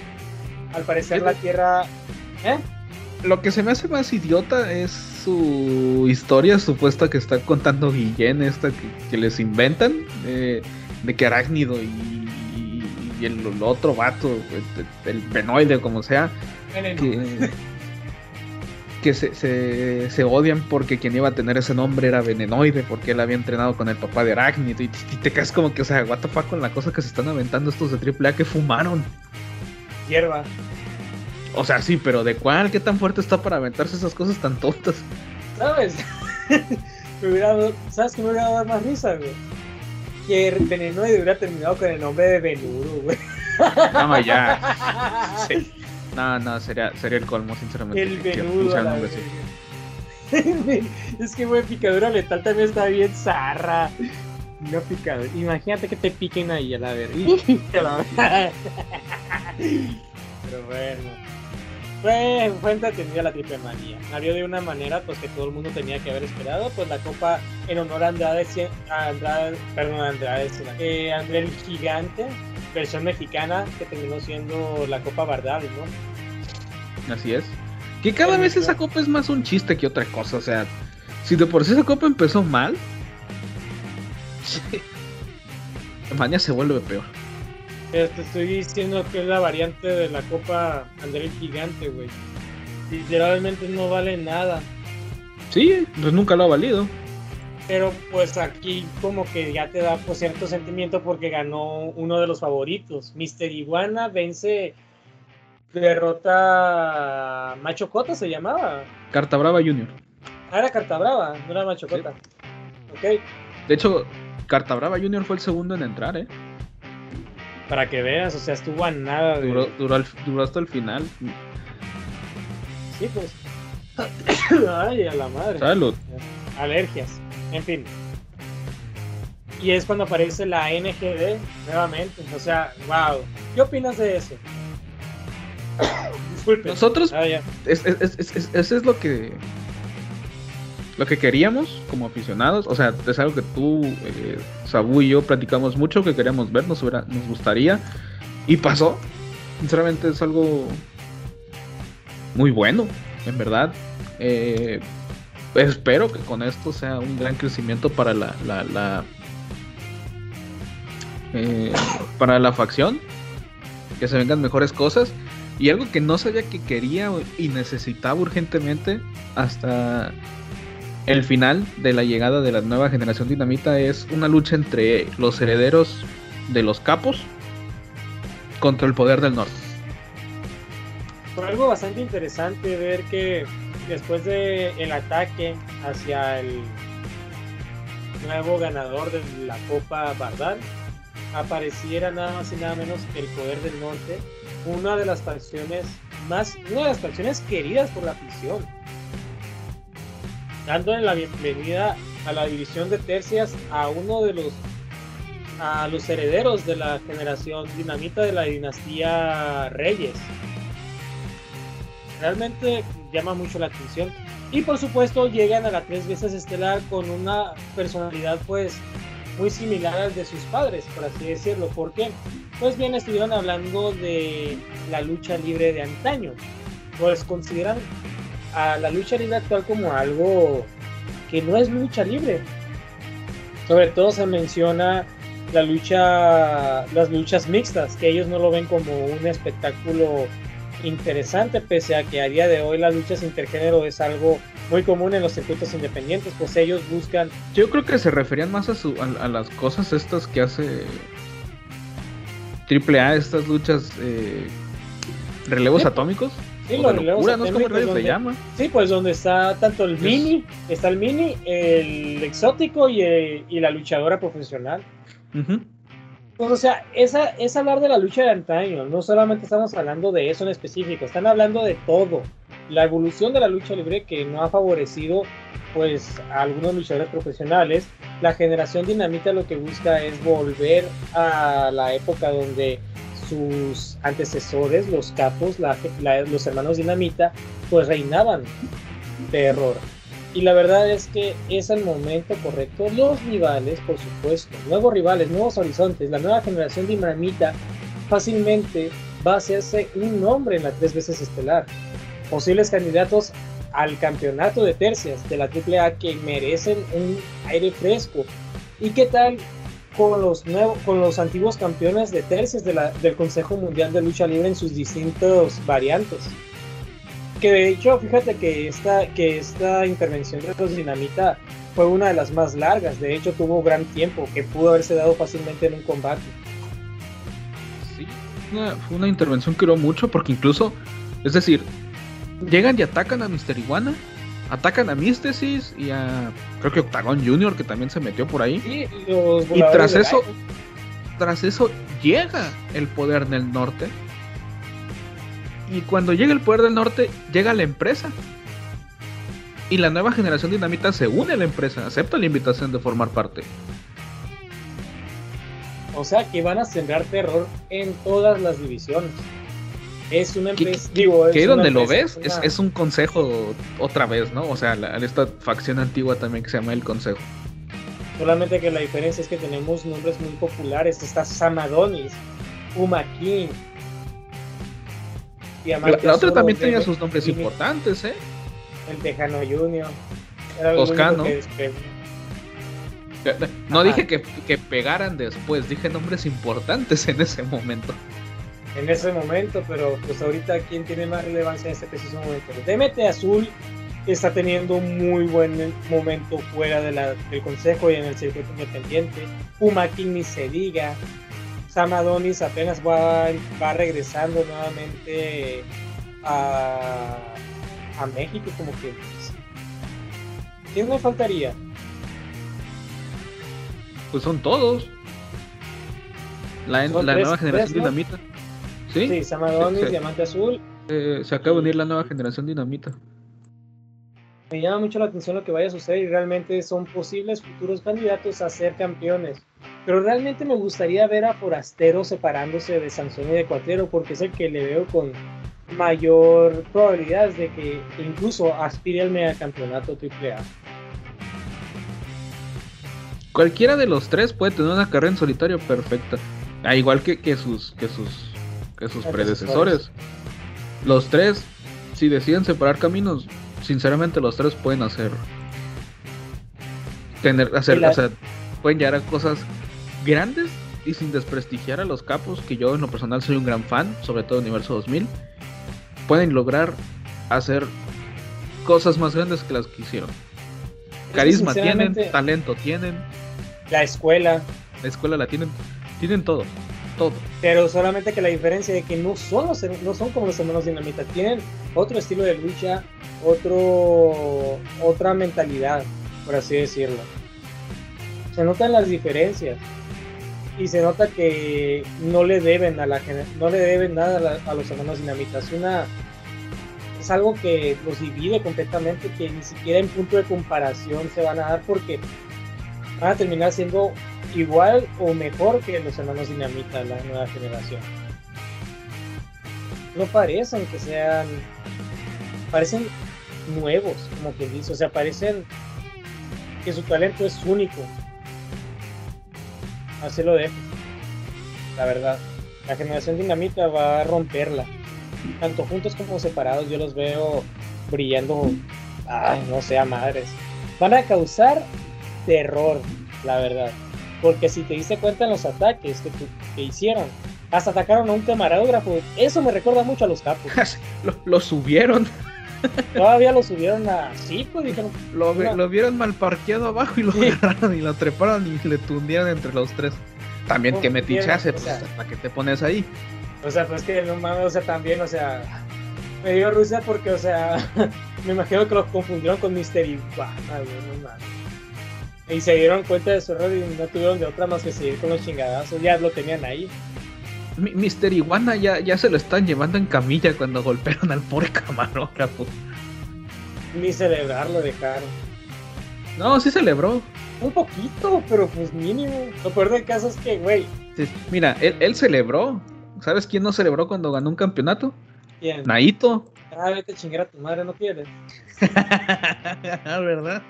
Al parecer la Tierra... ¿Eh? Lo que se me hace más idiota es su historia supuesta que está contando Guillén, esta que, les inventan, de que Arácnido y, el, otro vato, el, Venoide, como sea, que, se, se, odian porque quien iba a tener ese nombre era Venenoide, porque él había entrenado con el papá de Arácnido, y, te caes como que, o sea, what the fuck con la cosa que se están aventando estos de AAA que fumaron. Hierba. O sea, sí, pero ¿de cuál? ¿Qué tan fuerte está para aventarse esas cosas tan tontas? ¿Sabes? [LAUGHS] me hubiera, ¿Sabes que me hubiera dado más risa, güey? Que Venenoide hubiera terminado con el nombre de Venudo, güey. No, ya. [LAUGHS] Sí. No, no, sería, sería el colmo, sinceramente. El Venudo. [LAUGHS] es que, güey, picadura letal también está bien zarra. No picadura. Imagínate que te piquen ahí a la verga. Pero bueno. Fue, fue entretenida la triple manía. Salió de una manera pues que todo el mundo tenía que haber esperado, pues la copa en honor a Andrade, a Andrade perdón, Andrade, eh, André el Gigante, versión mexicana, que terminó siendo la copa Bardal, ¿no? Así es. Que cada vez esa copa es más un chiste que otra cosa, o sea, si de por sí esa copa empezó mal, Mania se vuelve peor. Te estoy diciendo que es la variante de la Copa André Gigante, güey. Literalmente no vale nada. Sí, pues nunca lo ha valido. Pero pues aquí como que ya te da pues, cierto sentimiento porque ganó uno de los favoritos. Mister Iguana vence, derrota Macho Cota se llamaba. Carta Brava Junior. Ah, era Carta Brava, no era Macho Cota. Ok. De hecho, Carta Brava Junior fue el segundo en entrar, ¿eh? Para que veas, o sea, estuvo a nada de... Duró, hasta el final. Sí, pues. [COUGHS] Ay, a la madre. Salud. Alergias. En fin. Y es cuando aparece la NGD nuevamente. O sea, wow. ¿Qué opinas de eso? [COUGHS] Disculpe. Nosotros. Ah, es, eso es lo que. Lo que queríamos como aficionados. O sea, es algo que tú, eh, Sabu y yo platicamos mucho, que queríamos ver, nos, gustaría. Y pasó. Sinceramente es algo muy bueno, en verdad. Eh, espero que con esto sea un gran crecimiento para la, la, eh, para la facción. Que se vengan mejores cosas. Y algo que no sabía que quería y necesitaba urgentemente hasta el final de la llegada de la nueva generación dinamita es una lucha entre los herederos de los capos contra el poder del norte. Fue algo bastante interesante ver que después del el ataque hacia el nuevo ganador de la Copa Bardal, apareciera nada más y nada menos el poder del norte, una de las facciones más, una de las facciones queridas por la afición, dándole la bienvenida a la división de tercias a uno de los a los herederos de la generación dinamita de la dinastía Reyes. Realmente llama mucho la atención. Y por supuesto llegan a la tres veces estelar con una personalidad pues muy similar al de sus padres, por así decirlo. ¿Por qué? Pues bien, estuvieron hablando de la lucha libre de antaño. Pues consideran a la lucha libre actual como algo que no es lucha libre. Sobre todo se menciona la lucha, las luchas mixtas, que ellos no lo ven como un espectáculo interesante, pese a que a día de hoy las luchas intergénero es algo muy común en los circuitos independientes, pues ellos buscan... Yo creo que se referían más a, su, a, las cosas estas que hace Triple A, estas luchas eh, relevos atómicos. Sí, se llama. Sí, pues donde está tanto el mini, está el mini, el exótico y, eh, y la luchadora profesional. Pues, o sea, esa, es hablar de la lucha de antaño, no solamente estamos hablando de eso en específico, están hablando de todo. La evolución de la lucha libre que no ha favorecido pues a algunos luchadores profesionales. La generación dinamita lo que busca es volver a la época donde sus antecesores, los capos, los hermanos dinamita, pues reinaban de error. Y la verdad es que es el momento correcto. Los rivales, por supuesto, nuevos rivales, nuevos horizontes, la nueva generación de Dinamita fácilmente va a hacerse un nombre en la tres veces estelar. Posibles candidatos al campeonato de tercias de la AAA que merecen un aire fresco. ¿Y qué tal con los, nuevos, con los antiguos campeones de la, del Consejo Mundial de Lucha Libre en sus distintos variantes? Que de hecho, fíjate que esta, que esta intervención de los Dinamita fue una de las más largas. De hecho, tuvo gran tiempo que pudo haberse dado fácilmente en un combate. Sí, fue una intervención que duró mucho porque incluso, es decir, llegan y atacan a Mister Iguana, atacan a Místesis y a creo que Octagon Junior que también se metió por ahí. Sí, y tras eso, tras eso llega el poder del norte y cuando llega el poder del norte, llega la empresa. Y la nueva generación dinamita se une a la empresa, acepta la invitación de formar parte. O sea que van a sembrar terror en todas las divisiones. Es una empresa. que donde lo ves es, un consejo otra vez, ¿no? O sea, esta facción antigua también que se llama el consejo. Solamente que la diferencia es que tenemos nombres muy populares. Está Samadonis, Uma King, la, otra también tenía sus nombres importantes, ¿eh? El Tejano Junior. Toscano. No dije que, pegaran después, dije nombres importantes en ese momento. En ese momento, pero pues ahorita quién tiene más relevancia en este preciso momento. DMT Azul está teniendo un muy buen momento fuera de la, del consejo y en el circuito independiente. Puma King ni se diga. Sam Adonis apenas va, va regresando nuevamente a, a México, como que. ¿Quién me faltaría? Pues son todos. La, nueva generación dinamita. ¿Sí? Sí, Samadonis, Diamante Azul. Eh, se acaba de unir la nueva generación dinamita. Me llama mucho la atención lo que vaya a suceder y realmente son posibles futuros candidatos a ser campeones. Pero realmente me gustaría ver a Forastero separándose de Sansón y de Cuatrero porque es el que le veo con mayor probabilidad de que incluso aspire al megacampeonato AAA. Cualquiera de los tres puede tener una carrera en solitario perfecta. A igual que, que sus, que sus, que sus predecesores. Los tres, si deciden separar caminos, sinceramente los tres pueden hacer. Tener, hacer, o sea, pueden llegar a cosas grandes y sin desprestigiar a los capos, que yo en lo personal soy un gran fan, sobre todo Universo 2000, pueden lograr hacer cosas más grandes que las que hicieron. Carisma tienen, talento tienen. La escuela. La escuela la tienen, tienen todo, todo. Pero solamente que la diferencia de que no son, no son como los hermanos dinamita, tienen otro estilo de lucha, otro, otra mentalidad, por así decirlo. Se notan las diferencias y se nota que no le deben a la no le deben nada a, los hermanos dinamita. Es una es algo que los divide completamente, que ni siquiera en punto de comparación se van a dar porque van a terminar siendo igual o mejor que los hermanos dinamita, la nueva generación. No parecen que sean parecen nuevos, como quien dice, o sea, parecen que su talento es único. Así lo dejo, la verdad. La generación dinamita va a romperla, tanto juntos como separados. Yo los veo brillando, ay, no sé, a madres. Van a causar terror, la verdad. Porque si te diste cuenta en los ataques que, que hicieron, hasta atacaron a un camarógrafo. Eso me recuerda mucho a los capos. [LAUGHS] lo, lo subieron. Todavía lo subieron a. Sí, pues dijeron. Lo, lo vieron mal parqueado abajo y lo agarraron y lo treparon y le tundieron entre los tres. También oh, que metichase, pues, ¿para qué te pones ahí? O sea, pues que no mames, o sea, también, o sea. Me dio risa porque, o sea, [LAUGHS] me imagino que los confundieron con Mister Iguana, no mames. Y se dieron cuenta de su error y no tuvieron de otra más que seguir con los chingadazos. Ya lo tenían ahí. Mister Iguana ya, ya se lo están llevando en camilla cuando golpearon al pobre camarógrafo. Ni celebrarlo dejaron. No, sí celebró. Un poquito, pero pues mínimo. Lo peor del caso es que, güey. mira, él, celebró. ¿Sabes quién no celebró cuando ganó un campeonato? ¿Quién? Naito. Ah, vete a chingar a tu madre, no quieres. [LAUGHS] ¿Verdad?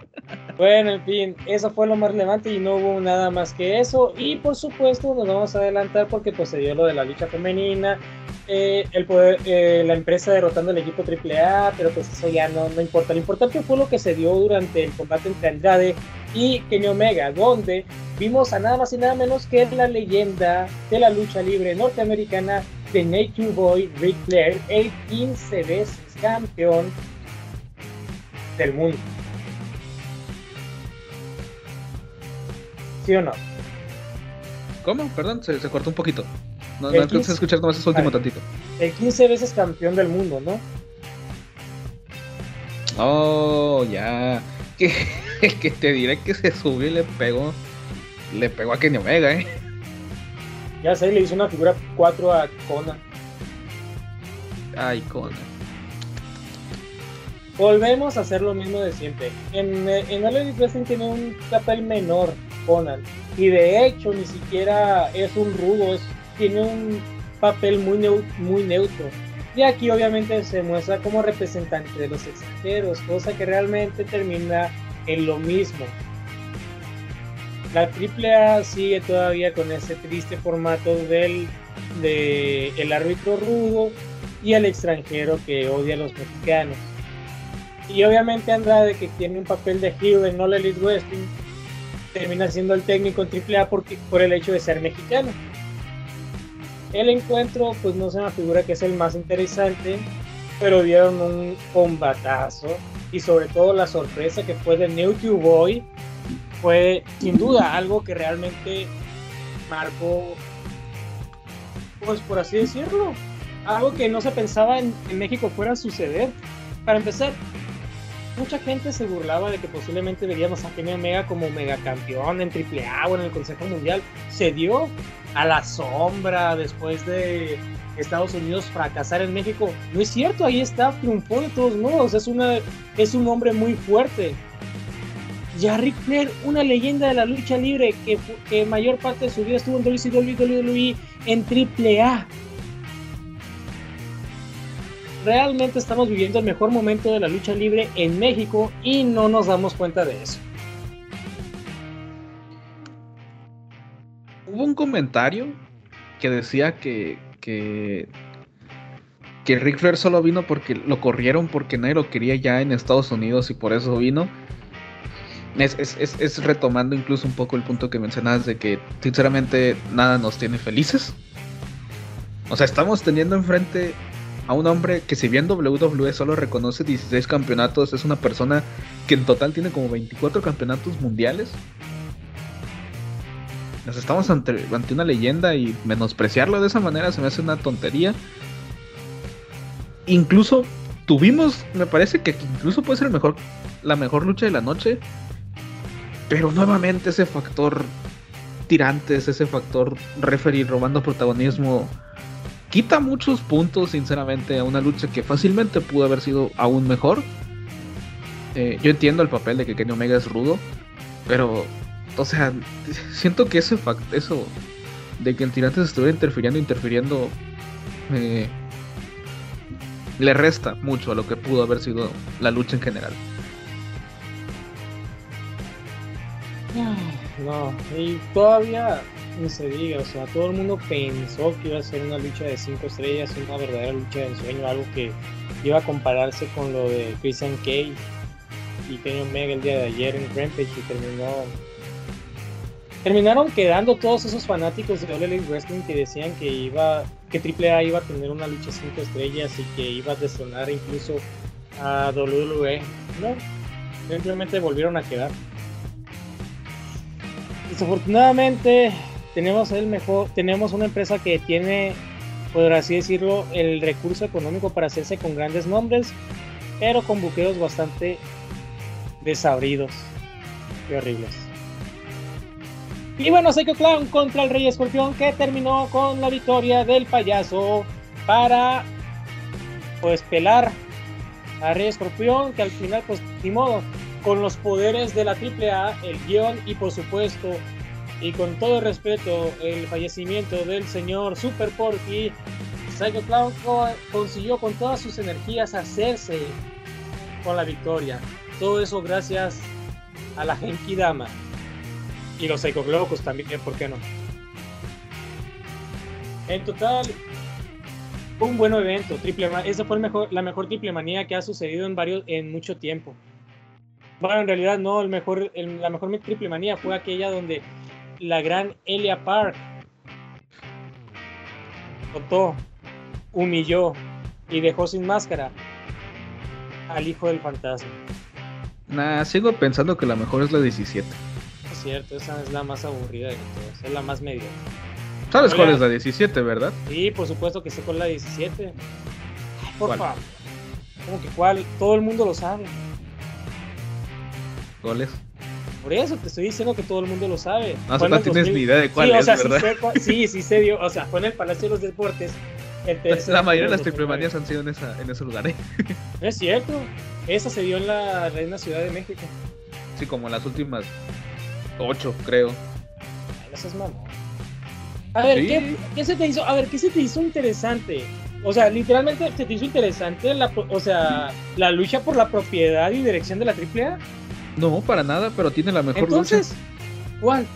Bueno, en fin, eso fue lo más relevante y no hubo nada más que eso. Y por supuesto, nos vamos a adelantar porque pues, se dio lo de la lucha femenina, eh, el poder, eh, la empresa derrotando al equipo AAA, pero pues eso ya no, no importa. Lo importante fue lo que se dio durante el combate entre Andrade y Kenny Omega, donde vimos a nada más y nada menos que la leyenda de la lucha libre norteamericana de Nature Boy Ric Flair, el 15 veces campeón del mundo. ¿Sí o no? ¿Cómo? Perdón, se, cortó un poquito. No, no alcancé a escuchar nomás ese último tantito. El 15 veces campeón del mundo, ¿no? Oh, ya. [LAUGHS] Que, que te diré que se subió y le pegó. Le pegó a Kenny Omega, eh. Ya sé, le hizo una figura 4 a Conan. Ay, Conan volvemos a hacer lo mismo de siempre. En, en Elite Wrestling tiene un papel menor, Conan, y de hecho ni siquiera es un rudo, tiene un papel muy, muy neutro. Y aquí obviamente se muestra como representante de los extranjeros, cosa que realmente termina en lo mismo. La AAA sigue todavía con ese triste formato del de el árbitro rudo y el extranjero que odia a los mexicanos. Y obviamente Andrade, que tiene un papel de heel en All Elite Wrestling, termina siendo el técnico en AAA porque, por el hecho de ser mexicano. El encuentro, pues no se me figura que es el más interesante, pero dieron un combatazo y sobre todo la sorpresa que fue de New Boy fue sin duda algo que realmente marcó, pues por así decirlo, algo que no se pensaba en, México fuera a suceder. Para empezar, mucha gente se burlaba de que posiblemente veríamos a Kenny Omega como megacampeón en AAA o en el Consejo Mundial. Se dio a la sombra después de Estados Unidos fracasar en México. No es cierto, ahí está, triunfó de todos modos. Es, una, es un hombre muy fuerte. Ya Ric Flair, una leyenda de la lucha libre que, que mayor parte de su vida estuvo en WCW, WWE, en AAA realmente estamos viviendo el mejor momento de la lucha libre en México y no nos damos cuenta de eso. Hubo un comentario que decía que, que, que Ric Flair solo vino porque lo corrieron porque nadie lo quería ya en Estados Unidos y por eso vino. Es, es, retomando incluso un poco el punto que mencionabas de que sinceramente nada nos tiene felices. O sea, estamos teniendo enfrente a un hombre que si bien WWE solo reconoce 16 campeonatos, es una persona que en total tiene como 24 campeonatos mundiales. Nos estamos ante, una leyenda y menospreciarlo de esa manera se me hace una tontería. Incluso tuvimos, me parece que incluso puede ser mejor, la mejor lucha de la noche. Pero nuevamente ese factor tirantes, ese factor referee robando protagonismo quita muchos puntos, sinceramente, a una lucha que fácilmente pudo haber sido aún mejor. Eh, yo entiendo el papel de que Kenny Omega es rudo, pero, o sea, siento que ese eso de que el tirante estuviera interfiriendo, interfiriendo, eh, le resta mucho a lo que pudo haber sido la lucha en general. No, y todavía ni se diga, o sea, todo el mundo pensó que iba a ser una lucha de cinco estrellas, una verdadera lucha de ensueño, algo que iba a compararse con lo de Christian Cage y Kenny Omega el día de ayer en Rampage y terminó terminaron quedando todos esos fanáticos de All Wrestling que decían que iba que AAA iba a tener una lucha cinco estrellas y que iba a destronar incluso a WWE. No, simplemente volvieron a quedar. Desafortunadamente, tenemos el mejor, tenemos una empresa que tiene, por así decirlo, el recurso económico para hacerse con grandes nombres, pero con buqueos bastante desabridos y horribles. Y bueno, Psycho Clown contra el Rey Escorpión que terminó con la victoria del payaso para pues pelar a Rey Escorpión que al final pues ni modo con los poderes de la AAA, el guion y por supuesto y con todo respeto el fallecimiento del señor Super Porky, Psycho Clown consiguió con todas sus energías hacerse con la victoria. Todo eso gracias a la Genki Dama y los Psycho Locos también, ¿por qué no? En total, un buen evento, triple esa fue mejor, la mejor triple manía que ha sucedido en varios en mucho tiempo. Bueno, en realidad no, el mejor, la mejor triple manía fue aquella donde la gran Elia Park votó, humilló y dejó sin máscara al hijo del fantasma. Nah, sigo pensando que la mejor es la 17. Es cierto, esa es la más aburrida de todas, es la más medio. ¿Sabes cuál es la 17, verdad? Sí, por supuesto que sé cuál es la 17. por favor. Como que cuál? Todo el mundo lo sabe. ¿Cuál es? Por eso te estoy diciendo que todo el mundo lo sabe. No, no tienes ni idea de cuál es, ¿verdad? Sí, sí, se dio. O sea, fue en el Palacio de los Deportes. la mayoría de las triplemanías han sido en, esa, en ese lugar, ¿eh? [LAUGHS] es cierto. Esa se dio en la Reina Ciudad de México. Sí, como las últimas ocho, creo. No mamón. A ver, ¿qué, ¿qué, se te hizo? A ver, ¿qué se te hizo interesante? O sea, literalmente se te hizo interesante la, o sea, la lucha por la propiedad y dirección de la AAA. No, para nada, pero tiene la mejor Entonces, ¿Cuál?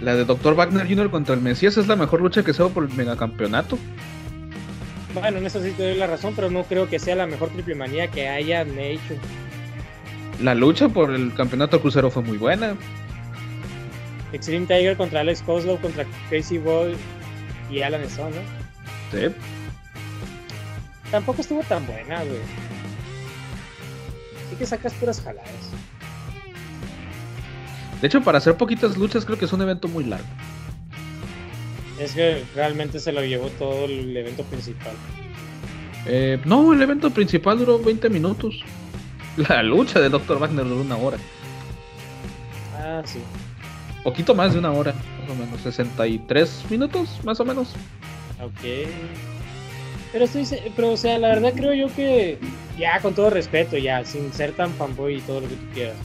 La de Dr. Wagner Jr. contra el Mesías es la mejor lucha que se ha por el megacampeonato. Bueno, en eso sí te doy la razón, pero no creo que sea la mejor triple manía que hayan hecho. La lucha por el campeonato crucero fue muy buena. Extreme Tiger contra Alex Kozlov contra Crazy Boy y Alan Stone, ¿no? Sí. Tampoco estuvo tan buena, güey. Sí que sacas puras jaladas. De hecho, para hacer poquitas luchas creo que es un evento muy largo. Es que realmente se lo llevó todo el evento principal. Eh, no, el evento principal duró 20 minutos. [LAUGHS] La lucha de Dr. Wagner duró una hora. Ah, sí. Poquito más de una hora, más o menos. 63 minutos, más o menos. Ok. Pero estoy, pero o sea, la verdad creo yo que, ya con todo respeto, ya, sin ser tan fanboy y todo lo que tú quieras.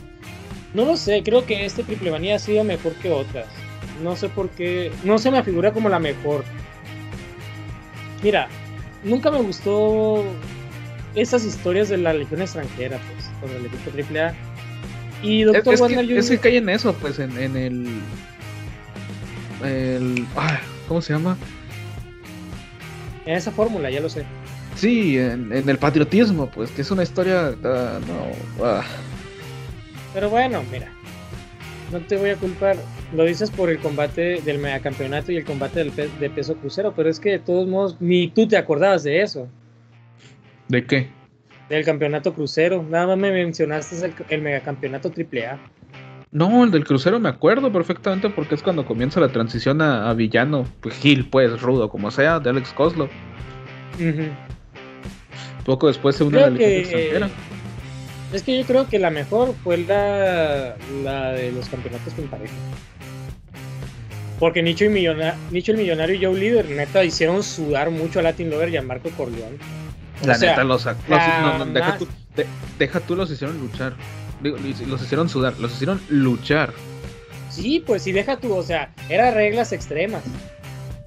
No lo sé, creo que este Triple Manía ha sido mejor que otras. No sé por qué, no se me figura como la mejor. Mira, nunca me gustó esas historias de la Legión extranjera, pues, con el equipo Triple A. Y Doctor es, Wagner que, es que cae en eso, pues, en, en el, el, ah, ¿cómo se llama? En esa fórmula, ya lo sé. Sí, en, el patriotismo, pues, que es una historia. Uh, no. Uh. Pero bueno, mira. No te voy a culpar. Lo dices por el combate del megacampeonato y el combate del de peso crucero, pero es que de todos modos ni tú te acordabas de eso. ¿De qué? Del campeonato crucero. Nada más me mencionaste el, el megacampeonato AAA. No, el del crucero me acuerdo perfectamente porque es cuando comienza la transición a, villano, pues Gil, pues, rudo, como sea, de Alex Coslo. Poco después se une a la extranjera. Es que yo creo que la mejor fue la, la de los campeonatos con pareja. Porque Nicho, y Nicho el Millonario y Joe Líder, neta, hicieron sudar mucho a Latin Lover y a Marco Corleone. La neta, los, los no, deja, tú, deja tú, los hicieron luchar los hicieron sudar, los hicieron luchar. Sí, pues sí, deja tú, o sea, eran reglas extremas.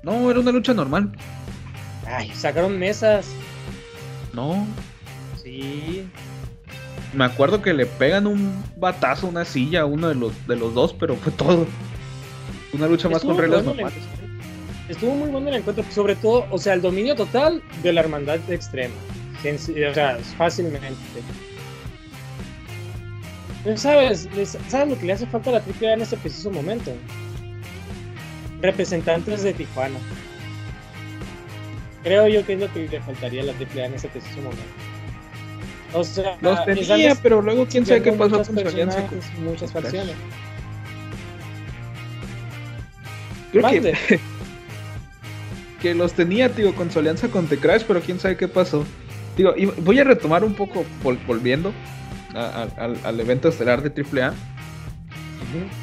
No, era una lucha normal. Ay, sacaron mesas. No. Sí. Me acuerdo que le pegan un batazo a una silla a uno de los, de los dos, pero fue todo. Una lucha más con reglas normales. Estuvo muy bueno el encuentro, sobre todo, o sea, el dominio total de la hermandad extrema. O sea, fácilmente. ¿Sabes? ¿Sabes lo que le hace falta a la AAA en este preciso momento? Representantes de Tijuana. Creo yo que es lo que le faltaría a la AAA en este preciso momento. O sea, los tenía, pero luego quién sabe qué pasó con su alianza. Muchas facciones. Creo que, [LAUGHS] que los tenía, tío, con su alianza con The Crash, pero quién sabe qué pasó. Digo, voy a retomar un poco volviendo al, evento estelar de AAA.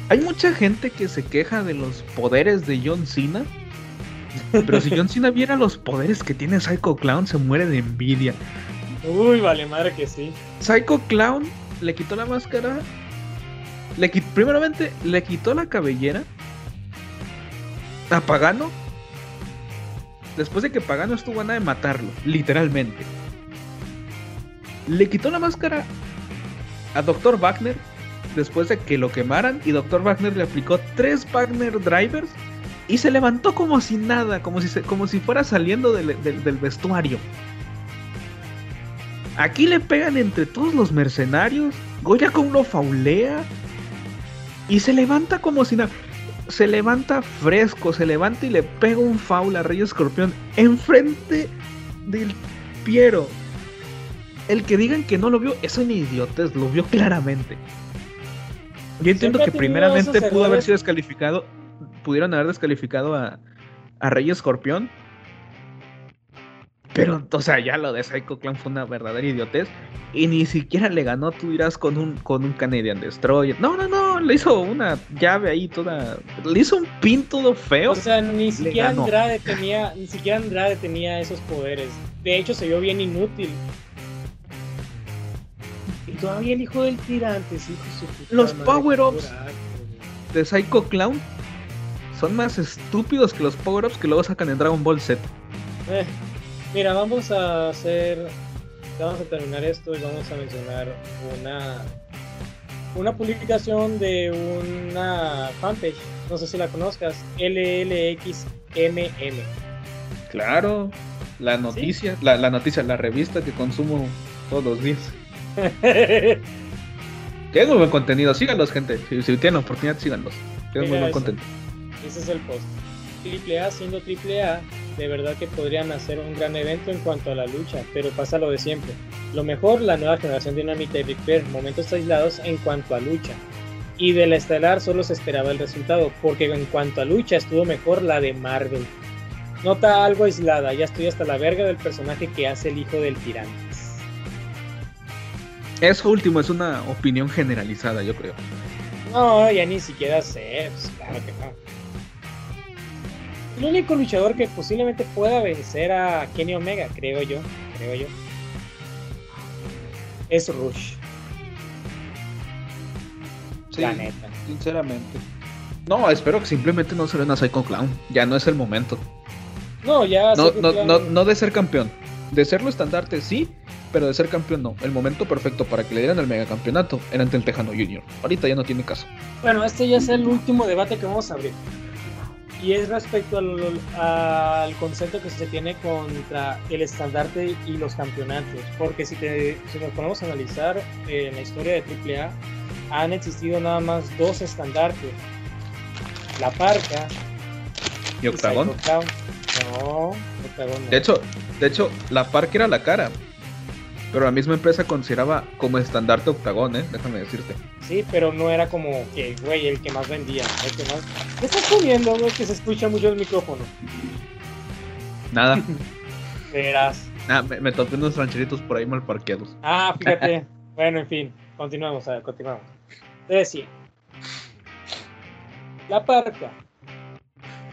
Hay mucha gente que se queja de los poderes de John Cena. Pero si John Cena viera los poderes que tiene Psycho Clown, se muere de envidia. Uy, vale, madre que sí. Psycho Clown le quitó la máscara. Le primeramente, le quitó la cabellera a Pagano. Después de que Pagano estuvo a nada de matarlo, literalmente. Le quitó la máscara a Dr. Wagner después de que lo quemaran y Dr. Wagner le aplicó tres Wagner Drivers y se levantó como si nada, como si, como si fuera saliendo del, vestuario. Aquí le pegan entre todos los mercenarios, Goya con lo faulea y se levanta como si nada. Se levanta fresco, se levanta y le pega un faul a Rey Escorpión enfrente del Piero el que digan que no lo vio es un idiotez, lo vio claramente. Yo entiendo que primeramente pudo haber sido descalificado, pudieron haber descalificado a, a Rey Escorpión. Pero, o sea, ya lo de Psycho Clan fue una verdadera idiotez. Y ni siquiera le ganó, tú dirás, con un, con un Canadian Destroyer. No, no, no, le hizo una llave ahí toda. Le hizo un pin todo feo. O sea, ni siquiera Andrade tenía, ni siquiera Andrade tenía esos poderes. De hecho, se vio bien inútil todavía el hijo del tirante, sí, Los power-ups de Psycho Clown son más estúpidos que los power-ups que luego sacan en Dragon Ball Z. Eh, mira, vamos a hacer. Vamos a terminar esto y vamos a mencionar una. Una publicación de una fanpage, no sé si la conozcas, LLXMM. Claro, la noticia, la, la noticia, la revista que consumo todos los días. [LAUGHS] Tienen muy buen contenido, síganlos, gente. Si, tienen oportunidad, síganlos. Tienen muy buen contenido. Ese es el post. Triple A siendo Triple A, de verdad que podrían hacer un gran evento en cuanto a la lucha, pero pasa lo de siempre. Lo mejor, la nueva generación Dinamita y Ric momentos aislados en cuanto a lucha. Y de la estelar solo se esperaba el resultado, porque en cuanto a lucha estuvo mejor la de Marvel. Nota algo aislada, ya estoy hasta la verga del personaje que hace el hijo del tirante. Eso último es una opinión generalizada, yo creo. No, ya ni siquiera sé, pues, claro que no. El único luchador que posiblemente pueda vencer a Kenny Omega, creo yo, creo yo, es Rush. Sí, La neta. Sinceramente. No, espero que simplemente no se den a Psycho Clown. Ya no es el momento. No, ya. No, no, no, no de ser campeón. De serlo estandarte, sí, pero de ser campeón no. El momento perfecto para que le dieran el megacampeonato era ante el Tejano Junior. Ahorita ya no tiene caso. Bueno, este ya es el último debate que vamos a abrir. Y es respecto al, concepto que se tiene contra el estandarte y los campeonatos. Porque si, te, si nos ponemos a analizar eh, en la historia de AAA, han existido nada más dos estandartes. La Parca y Octagon. No, Octagon De hecho, de hecho, la Parca era la cara. Pero la misma empresa consideraba como estandarte Octagón, ¿eh? Déjame decirte. Sí, pero no era como que, güey, el que más vendía. El que más... ¿Qué estás comiendo, güey? Que se escucha mucho el micrófono. Nada. [LAUGHS] Verás. Ah, me, me topé unos rancheritos por ahí mal parqueados. Ah, fíjate. [LAUGHS] bueno, en fin. Continuamos, a ver, continuamos. Te decía. La parca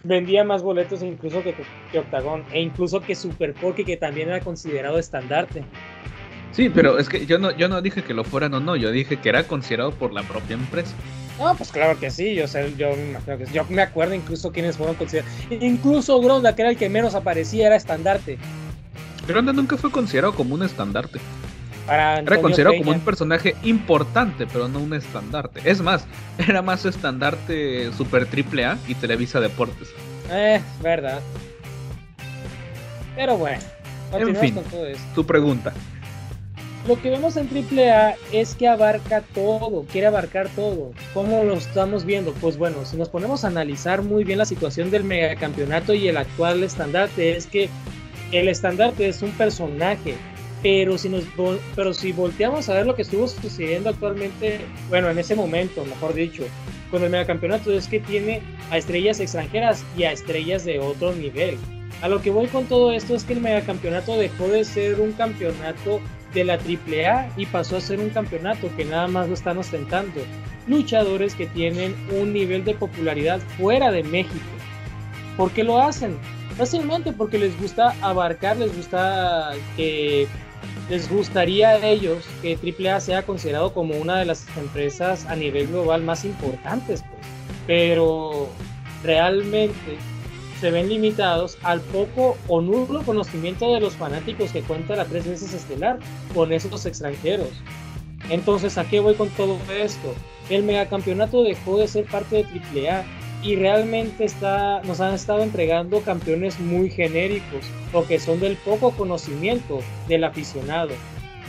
vendía más boletos incluso que, que Octagon e incluso que Super que también era considerado estandarte. Sí, pero es que yo no, yo no dije que lo fueran o no, yo dije que era considerado por la propia empresa. No, pues claro que sí, yo sé, yo me imagino que Yo me acuerdo incluso quiénes fueron considerados. Incluso Gronda, que era el que menos aparecía, era estandarte. Gronda nunca fue considerado como un estandarte. era considerado como un personaje importante, pero no un estandarte. Es más, era más estandarte Super Triple A y Televisa Deportes. Eh, verdad. Pero bueno, en fin, con todo esto. tu pregunta. Lo que vemos en AAA es que abarca todo, quiere abarcar todo. ¿Cómo lo estamos viendo? Pues bueno, si nos ponemos a analizar muy bien la situación del megacampeonato y el actual estandarte, es que el estandarte es un personaje, pero si, nos, pero si volteamos a ver lo que estuvo sucediendo actualmente, bueno, en ese momento, mejor dicho, con el megacampeonato, es que tiene a estrellas extranjeras y a estrellas de otro nivel. A lo que voy con todo esto es que el megacampeonato dejó de ser un campeonato de la AAA y pasó a ser un campeonato que nada más lo están ostentando luchadores que tienen un nivel de popularidad fuera de México. ¿Por qué lo hacen? Fácilmente porque les gusta abarcar, les gusta que les gustaría a ellos que AAA sea considerado como una de las empresas a nivel global más importantes, pues. Pero realmente se ven limitados al poco o nulo conocimiento de los fanáticos que cuenta la tres veces estelar con esos extranjeros. Entonces, ¿a qué voy con todo esto? El megacampeonato dejó de ser parte de AAA y realmente está, nos han estado entregando campeones muy genéricos o que son del poco conocimiento del aficionado.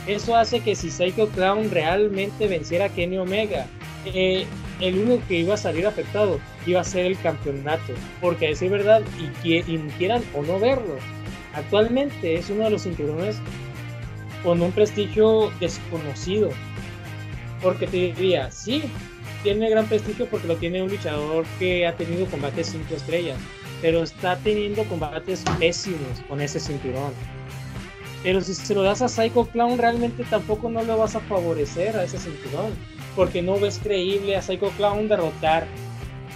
Eso hace que si Psycho Clown realmente venciera a Kenny Omega, eh, el único que iba a salir afectado iba a ser el campeonato. Porque a decir verdad, y, quieran o no verlo, actualmente es uno de los cinturones con un prestigio desconocido. Porque te diría, sí, tiene gran prestigio porque lo tiene un luchador que ha tenido combates 5 estrellas, pero está teniendo combates pésimos con ese cinturón. Pero si se lo das a Psycho Clown, realmente tampoco no le vas a favorecer a ese cinturón porque no ves creíble a Psycho Clown derrotar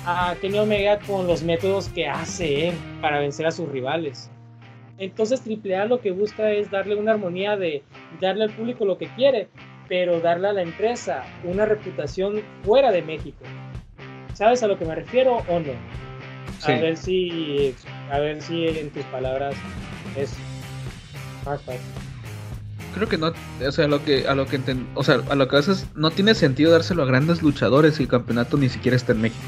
a Kenny Omega con los métodos que hace él para vencer a sus rivales. Entonces AAA lo que busca es darle una armonía de darle al público lo que quiere, pero darle a la empresa una reputación fuera de México. ¿Sabes a lo que me refiero o no? A ver si a ver si en tus palabras es más fácil creo que no, o sea, a lo que, a lo que o sea, a lo que haces, no tiene sentido dárselo a grandes luchadores si el campeonato ni siquiera está en México.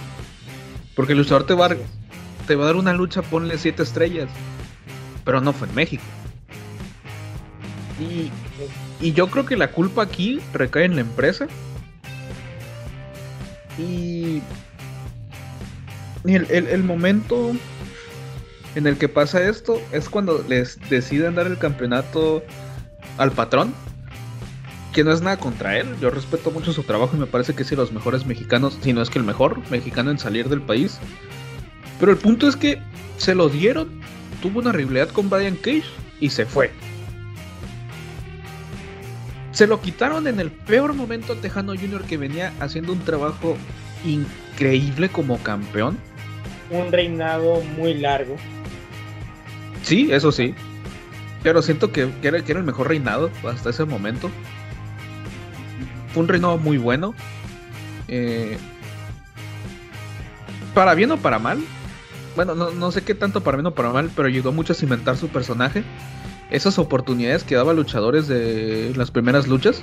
Porque el luchador te va, a, te va a dar una lucha, ponle siete estrellas, pero no fue en México. Y, y yo creo que la culpa aquí recae en la empresa. Y, el, el momento en el que pasa esto es cuando les deciden dar el campeonato al patrón, que no es nada contra él. Yo respeto mucho su trabajo y me parece que es de los mejores mexicanos, si no es que el mejor mexicano en salir del país. Pero el punto es que se lo dieron, tuvo una rivalidad con Brian Cage y se fue. Se lo quitaron en el peor momento a Tejano Junior que venía haciendo un trabajo increíble como campeón. Un reinado muy largo. Sí, eso sí. Pero siento que, era, el mejor reinado hasta ese momento. Fue un reinado muy bueno. Eh, para bien o para mal. Bueno, no, no, sé qué tanto para bien o para mal, pero ayudó mucho a cimentar su personaje. Esas oportunidades que daba luchadores de las primeras luchas.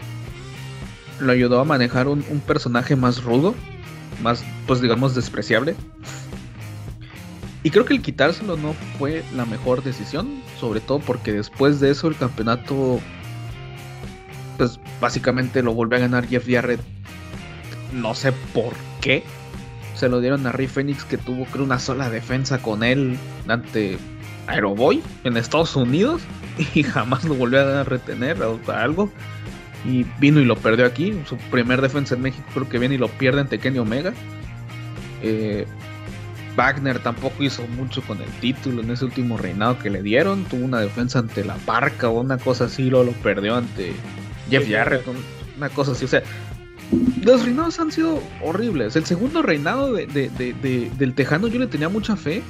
Lo ayudó a manejar un, un personaje más rudo. Más, pues digamos, despreciable. Y creo que el quitárselo no fue la mejor decisión, sobre todo porque después de eso el campeonato, pues básicamente lo volvió a ganar Jeff Jarrett, no sé por qué. Se lo dieron a Rey Phoenix que tuvo creo una sola defensa con él ante Aeroboy en Estados Unidos [LAUGHS] y jamás lo volvió a retener o algo. Y vino y lo perdió aquí. Su primer defensa en México creo que viene y lo pierde ante Kenny Omega. Eh, Wagner tampoco hizo mucho con el título en ese último reinado que le dieron. Tuvo una defensa ante la Parca o una cosa así, luego lo perdió ante Jeff Jarrett, una cosa así. O sea, los reinados han sido horribles. El segundo reinado del Tejano yo le tenía mucha fe.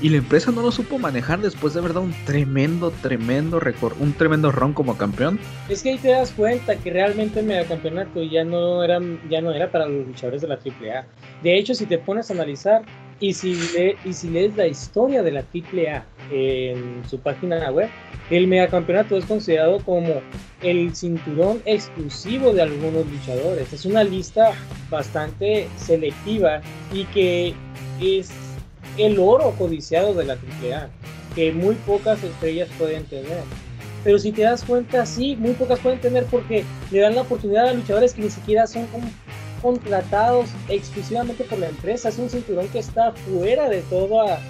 Y la empresa no lo supo manejar después de haber dado un tremendo, tremendo récord, un tremendo ron como campeón. Es que ahí te das cuenta que realmente el megacampeonato ya no era, ya no era para los luchadores de la AAA. De hecho, si te pones a analizar, y si, y si lees la historia de la AAA en su página web, el megacampeonato es considerado como el cinturón exclusivo de algunos luchadores. Es una lista bastante selectiva y que es el oro codiciado de la AAA, que muy pocas estrellas pueden tener. Pero si te das cuenta, sí, muy pocas pueden tener porque le dan la oportunidad a luchadores que ni siquiera son como contratados exclusivamente por la empresa. Es un cinturón que está fuera de toda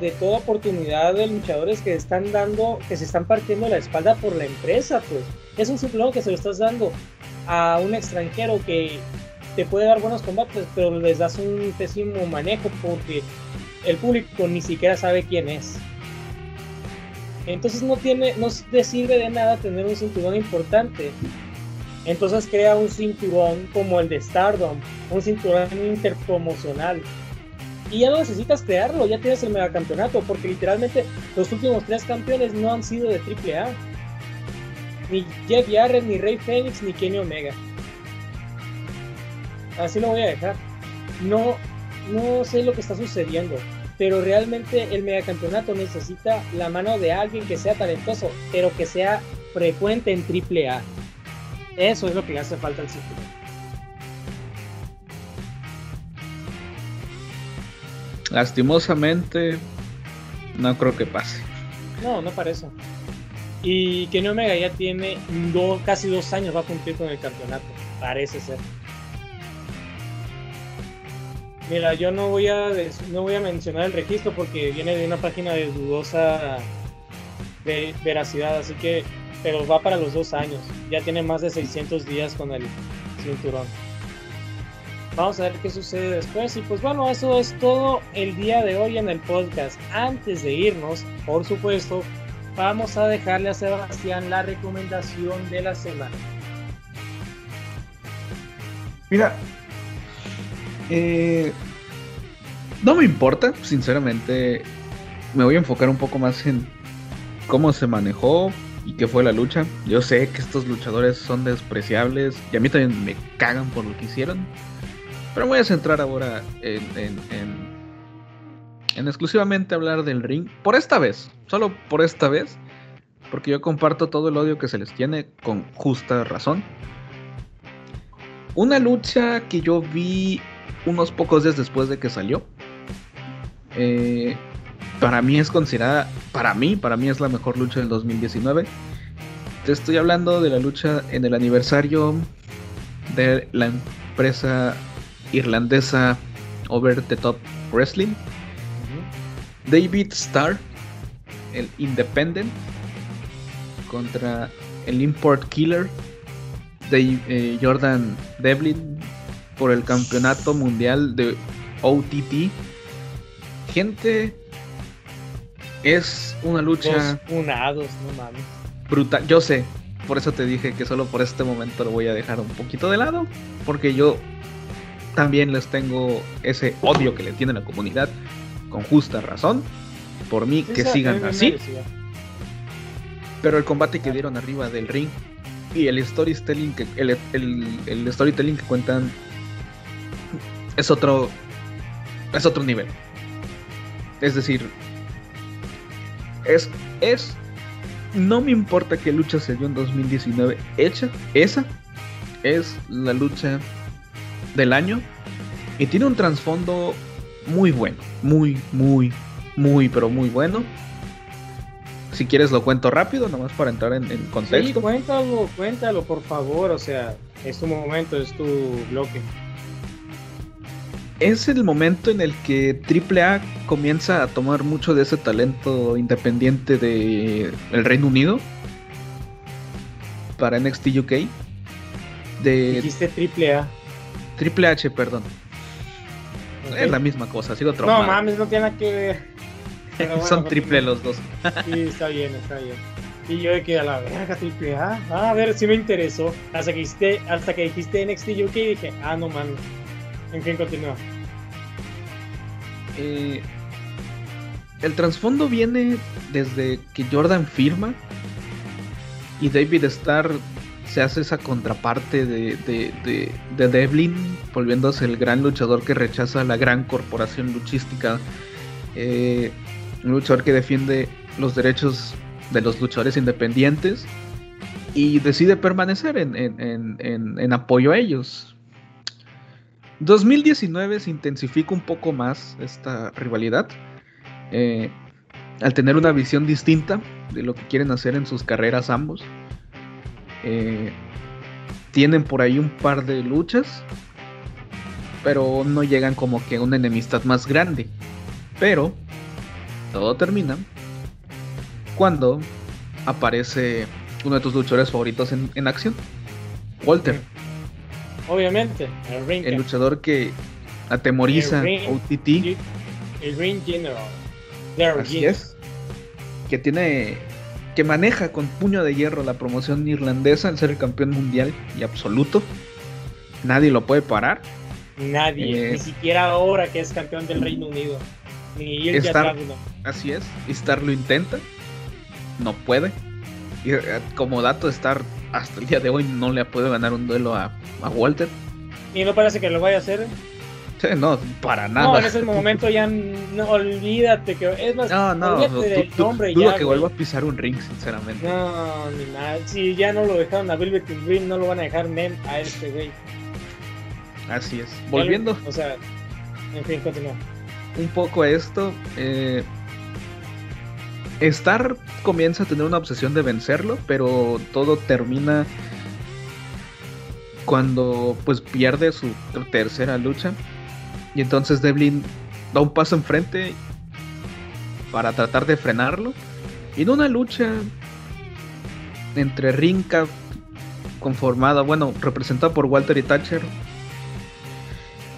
de toda oportunidad de luchadores que están dando, que se están partiendo la espalda por la empresa, pues. Es un cinturón que se lo estás dando a un extranjero que te puede dar buenos combates, pero les das un pésimo manejo porque el público ni siquiera sabe quién es. Entonces no tiene, no te sirve de nada tener un cinturón importante entonces crea un cinturón como el de Stardom, un cinturón interpromocional. Y ya no necesitas crearlo, ya tienes el megacampeonato, porque literalmente los últimos tres campeones no han sido de AAA. Ni Jeff Jarrett, ni Rey Phoenix, ni Kenny Omega. Así lo voy a dejar. No, no sé lo que está sucediendo, pero realmente el megacampeonato necesita la mano de alguien que sea talentoso, pero que sea frecuente en AAA. Eso es lo que le hace falta al cinturón. Lastimosamente, no creo que pase. No, no parece. Y Kenny Omega ya tiene casi dos años va a cumplir con el campeonato. Parece ser. Mira, yo no voy a no voy a mencionar el registro porque viene de una página de dudosa veracidad, así que pero va para los dos años. Ya tiene más de 600 días con el cinturón. Vamos a ver qué sucede después. Y pues bueno, eso es todo el día de hoy en el podcast. Antes de irnos, por supuesto, vamos a dejarle a Sebastián la recomendación de la semana. Mira, eh, no me importa, sinceramente. Me voy a enfocar un poco más en cómo se manejó, y qué fue la lucha. Yo sé que estos luchadores son despreciables y a mí también me cagan por lo que hicieron. Pero voy a centrar ahora en, en, en, exclusivamente hablar del ring. Por esta vez, solo por esta vez. Porque yo comparto todo el odio que se les tiene con justa razón. Una lucha que yo vi unos pocos días después de que salió. Eh, para mí es considerada, para mí, para mí es la mejor lucha del 2019. Te estoy hablando de la lucha en el aniversario de la empresa irlandesa Over the Top Wrestling. David Starr, el Independent, contra el Import Killer, de, eh, Jordan Devlin, por el campeonato mundial de OTT. Gente, es una lucha. unados, no mames. Brutal. Yo sé. por eso te dije que solo por este momento lo voy a dejar un poquito de lado, porque yo también les tengo ese odio que le tiene la comunidad, con justa razón, por mí que sigan así. Pero el combate que dieron arriba del ring y el storytelling que el, el storytelling que cuentan es otro es otro nivel. Es decir, es es no me importa qué lucha se dio en 2019 hecha, esa es la lucha del año y tiene un trasfondo muy bueno, muy, muy, muy, pero muy bueno. Si quieres lo cuento rápido, nomás para entrar en, contexto. Sí, cuéntalo, cuéntalo, por favor, o sea, es tu momento, es tu bloque. Es el momento en el que AAA comienza a tomar mucho de ese talento independiente de el Reino Unido para NXT UK. De... Dijiste AAA. Triple H, perdón. Es la misma cosa, sigo traumado. No mames, no tiene nada que ver. Son triple los dos. sí, está bien, está bien. Y yo de que a la verga, triple A. Ah, a ver, si me interesó. Hasta que dijiste, hasta que dijiste NXT UK dije, ah, no mames. En fin, continúa. Eh, el trasfondo viene desde que Jordan firma y David Starr se hace esa contraparte de, de, de, Devlin, volviéndose el gran luchador que rechaza la gran corporación luchística. Eh, un luchador que defiende los derechos de los luchadores independientes y decide permanecer en, en, apoyo a ellos. 2019 se intensifica un poco más esta rivalidad. Eh, al tener una visión distinta de lo que quieren hacer en sus carreras ambos. Eh, tienen por ahí un par de luchas, pero no llegan como que a una enemistad más grande. Pero todo termina cuando aparece uno de tus luchadores favoritos en, acción, Walter. Obviamente, el, luchador que atemoriza a OTT. El Ring General. Así es. Que tiene que maneja con puño de hierro la promoción irlandesa al ser el campeón mundial y absoluto. Nadie lo puede parar. Nadie, ni siquiera ahora que es campeón del Reino Unido. Ni él Star, Así es, Star lo intenta, no puede. Y eh, como dato, Star hasta el día de hoy no le ha podido ganar un duelo a, a Walter. Y no parece que lo vaya a hacer no, para nada. No, en ese momento ya no olvídate que es más. No, no, olvídate nombre dudo que vuelva a pisar un ring, sinceramente. No, ni nada. Si ya no lo dejaron a Velvet Dream, no lo van a dejar Nen a este güey. Así es. Volviendo. O sea, en fin, continúa. Un poco a esto. Eh, Star comienza a tener una obsesión de vencerlo, pero todo termina cuando pues pierde su tercera lucha y entonces Devlin da un paso enfrente para tratar de frenarlo. Y en una lucha entre Rinka, conformada, bueno, representada por Walter y Thatcher,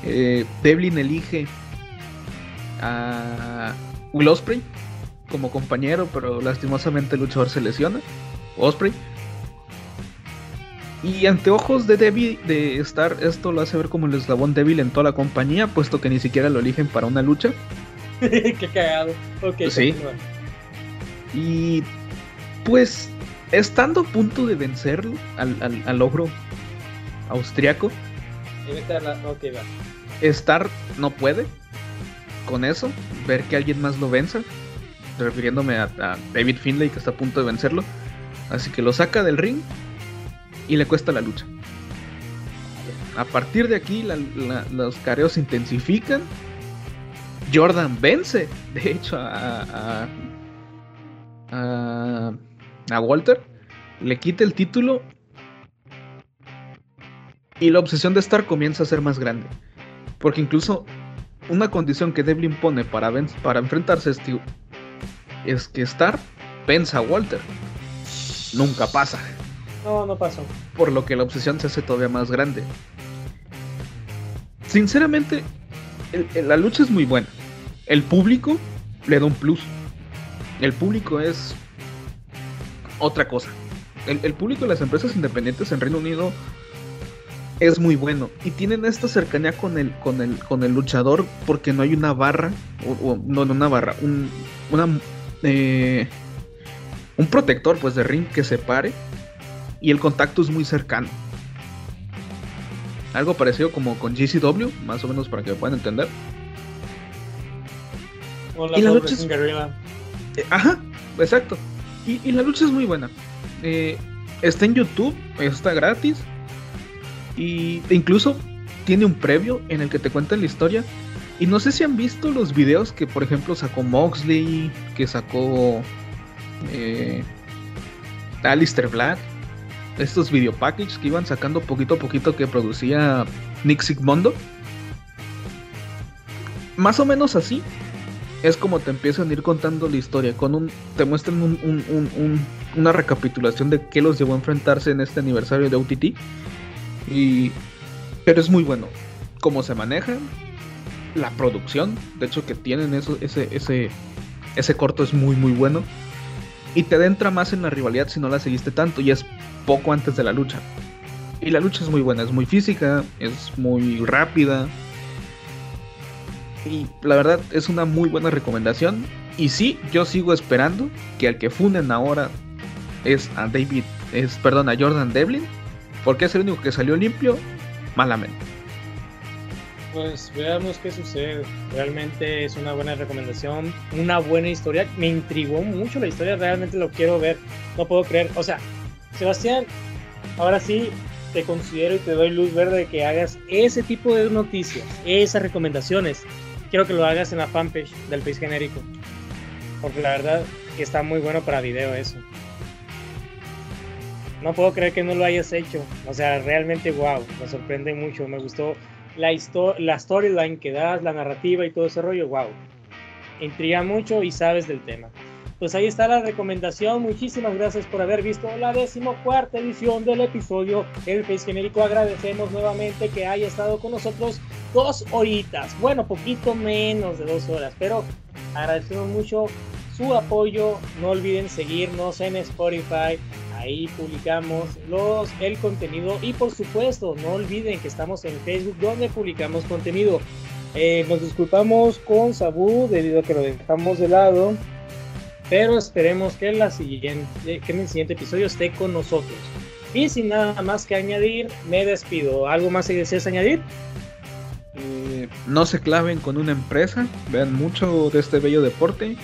eh, Devlin elige a Will Osprey como compañero, pero lastimosamente el luchador se lesiona. Osprey. Y ante ojos de Debbie de estar, esto lo hace ver como el eslabón débil en toda la compañía, puesto que ni siquiera lo eligen para una lucha. [LAUGHS] Qué cagado. Ok, sí. Y pues, estando a punto de vencerlo al, al, ogro austriaco, Star no puede con eso, ver que alguien más lo venza, refiriéndome a David Finlay que está a punto de vencerlo. Así que lo saca del ring y le cuesta la lucha. A partir de aquí los careos se intensifican. Jordan vence, de hecho, a, a, a, Walter. Le quita el título. Y la obsesión de Star comienza a ser más grande. Porque incluso una condición que Devlin pone para, para enfrentarse es, es que Star vence a Walter. Nunca pasa. No, no pasó. Por lo que la obsesión se hace todavía más grande. Sinceramente, la lucha es muy buena. El público le da un plus. El público es otra cosa. el, público de las empresas independientes en Reino Unido es muy bueno y tienen esta cercanía con el con el con el luchador porque no hay una barra o, no no una barra un una eh, un protector pues de ring que separe y el contacto es muy cercano. Algo parecido como con GCW más o menos para que me puedan entender. Y la lucha es... Eh, ajá exacto. Y, la lucha es muy buena. Eh, está en YouTube está gratis. Y incluso tiene un previo en el que te cuentan la historia. Y no sé si han visto los videos que, por ejemplo, sacó Moxley, que sacó eh, Alistair Black. Estos video packages que iban sacando poquito a poquito que producía Nick Sigmondo. Más o menos así es como te empiezan a ir contando la historia. Con un, te muestran una recapitulación de qué los llevó a enfrentarse en este aniversario de OTT y, pero es muy bueno. Cómo se maneja, la producción, de hecho que tienen eso, ese, ese, ese corto es muy muy bueno. Y te adentra más en la rivalidad si no la seguiste tanto y es poco antes de la lucha. Y la lucha es muy buena, es muy física, es muy rápida. Y la verdad es una muy buena recomendación. Y sí, yo sigo esperando que al que funden ahora es a David, es perdón, a Jordan Devlin porque es el único que salió limpio, malamente. Pues veamos qué sucede. Realmente es una buena recomendación, una buena historia. Me intrigó mucho la historia, realmente lo quiero ver. No puedo creer. O sea, Sebastián, ahora sí te considero y te doy luz verde de que hagas ese tipo de noticias, esas recomendaciones. Quiero que lo hagas en la fanpage del País Genérico. Porque la verdad que está muy bueno para video eso no puedo creer que no lo hayas hecho. O sea, realmente wow, me sorprende mucho. Me gustó la, la storyline que das, la narrativa y todo ese rollo, wow. Intriga mucho y sabes del tema. Pues ahí está la recomendación. Muchísimas gracias por haber visto la decimocuarta edición del episodio El Face Genérico. Agradecemos nuevamente que haya estado con nosotros dos horitas. Bueno, poquito menos de dos horas, pero agradecemos mucho su apoyo. No olviden seguirnos en Spotify, Ahí publicamos los, el contenido y por supuesto no olviden que estamos en Facebook donde publicamos contenido. Eh, nos disculpamos con Sabu debido a que lo dejamos de lado, pero esperemos que, en el siguiente episodio esté con nosotros. Y sin nada más que añadir, me despido. ¿Algo más que deseas añadir? Eh, no se claven con una empresa, vean mucho de este bello deporte.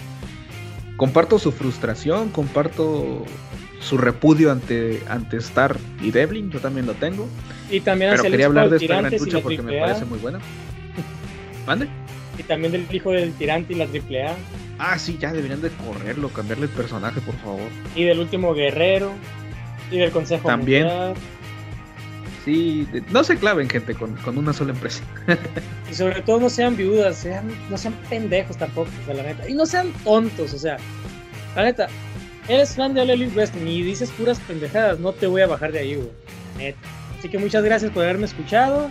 Comparto su frustración, comparto su repudio ante, ante Star y Devlin, yo también lo tengo. Y también Pero quería hablar de esta gran lucha porque me parece muy buena. ¿Mande? Y también del hijo del tirante y la AAA. Ah, sí, ya deberían de correrlo, cambiarle el personaje, por favor. Y del último guerrero. Y del consejo También. Sí, no se claven, gente, con, una sola empresa. [LAUGHS] y sobre todo no sean viudas, sean, no sean pendejos tampoco, la neta. Y no sean tontos, o sea, la neta, eres fan de Elite Wrestling y dices puras pendejadas, no te voy a bajar de ahí, güey. Así que muchas gracias por haberme escuchado.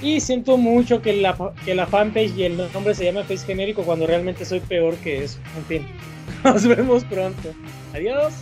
Y siento mucho que la, que la fanpage y el nombre se llama Face Genérico cuando realmente soy peor que eso. En fin, [LAUGHS] nos vemos pronto. Adiós.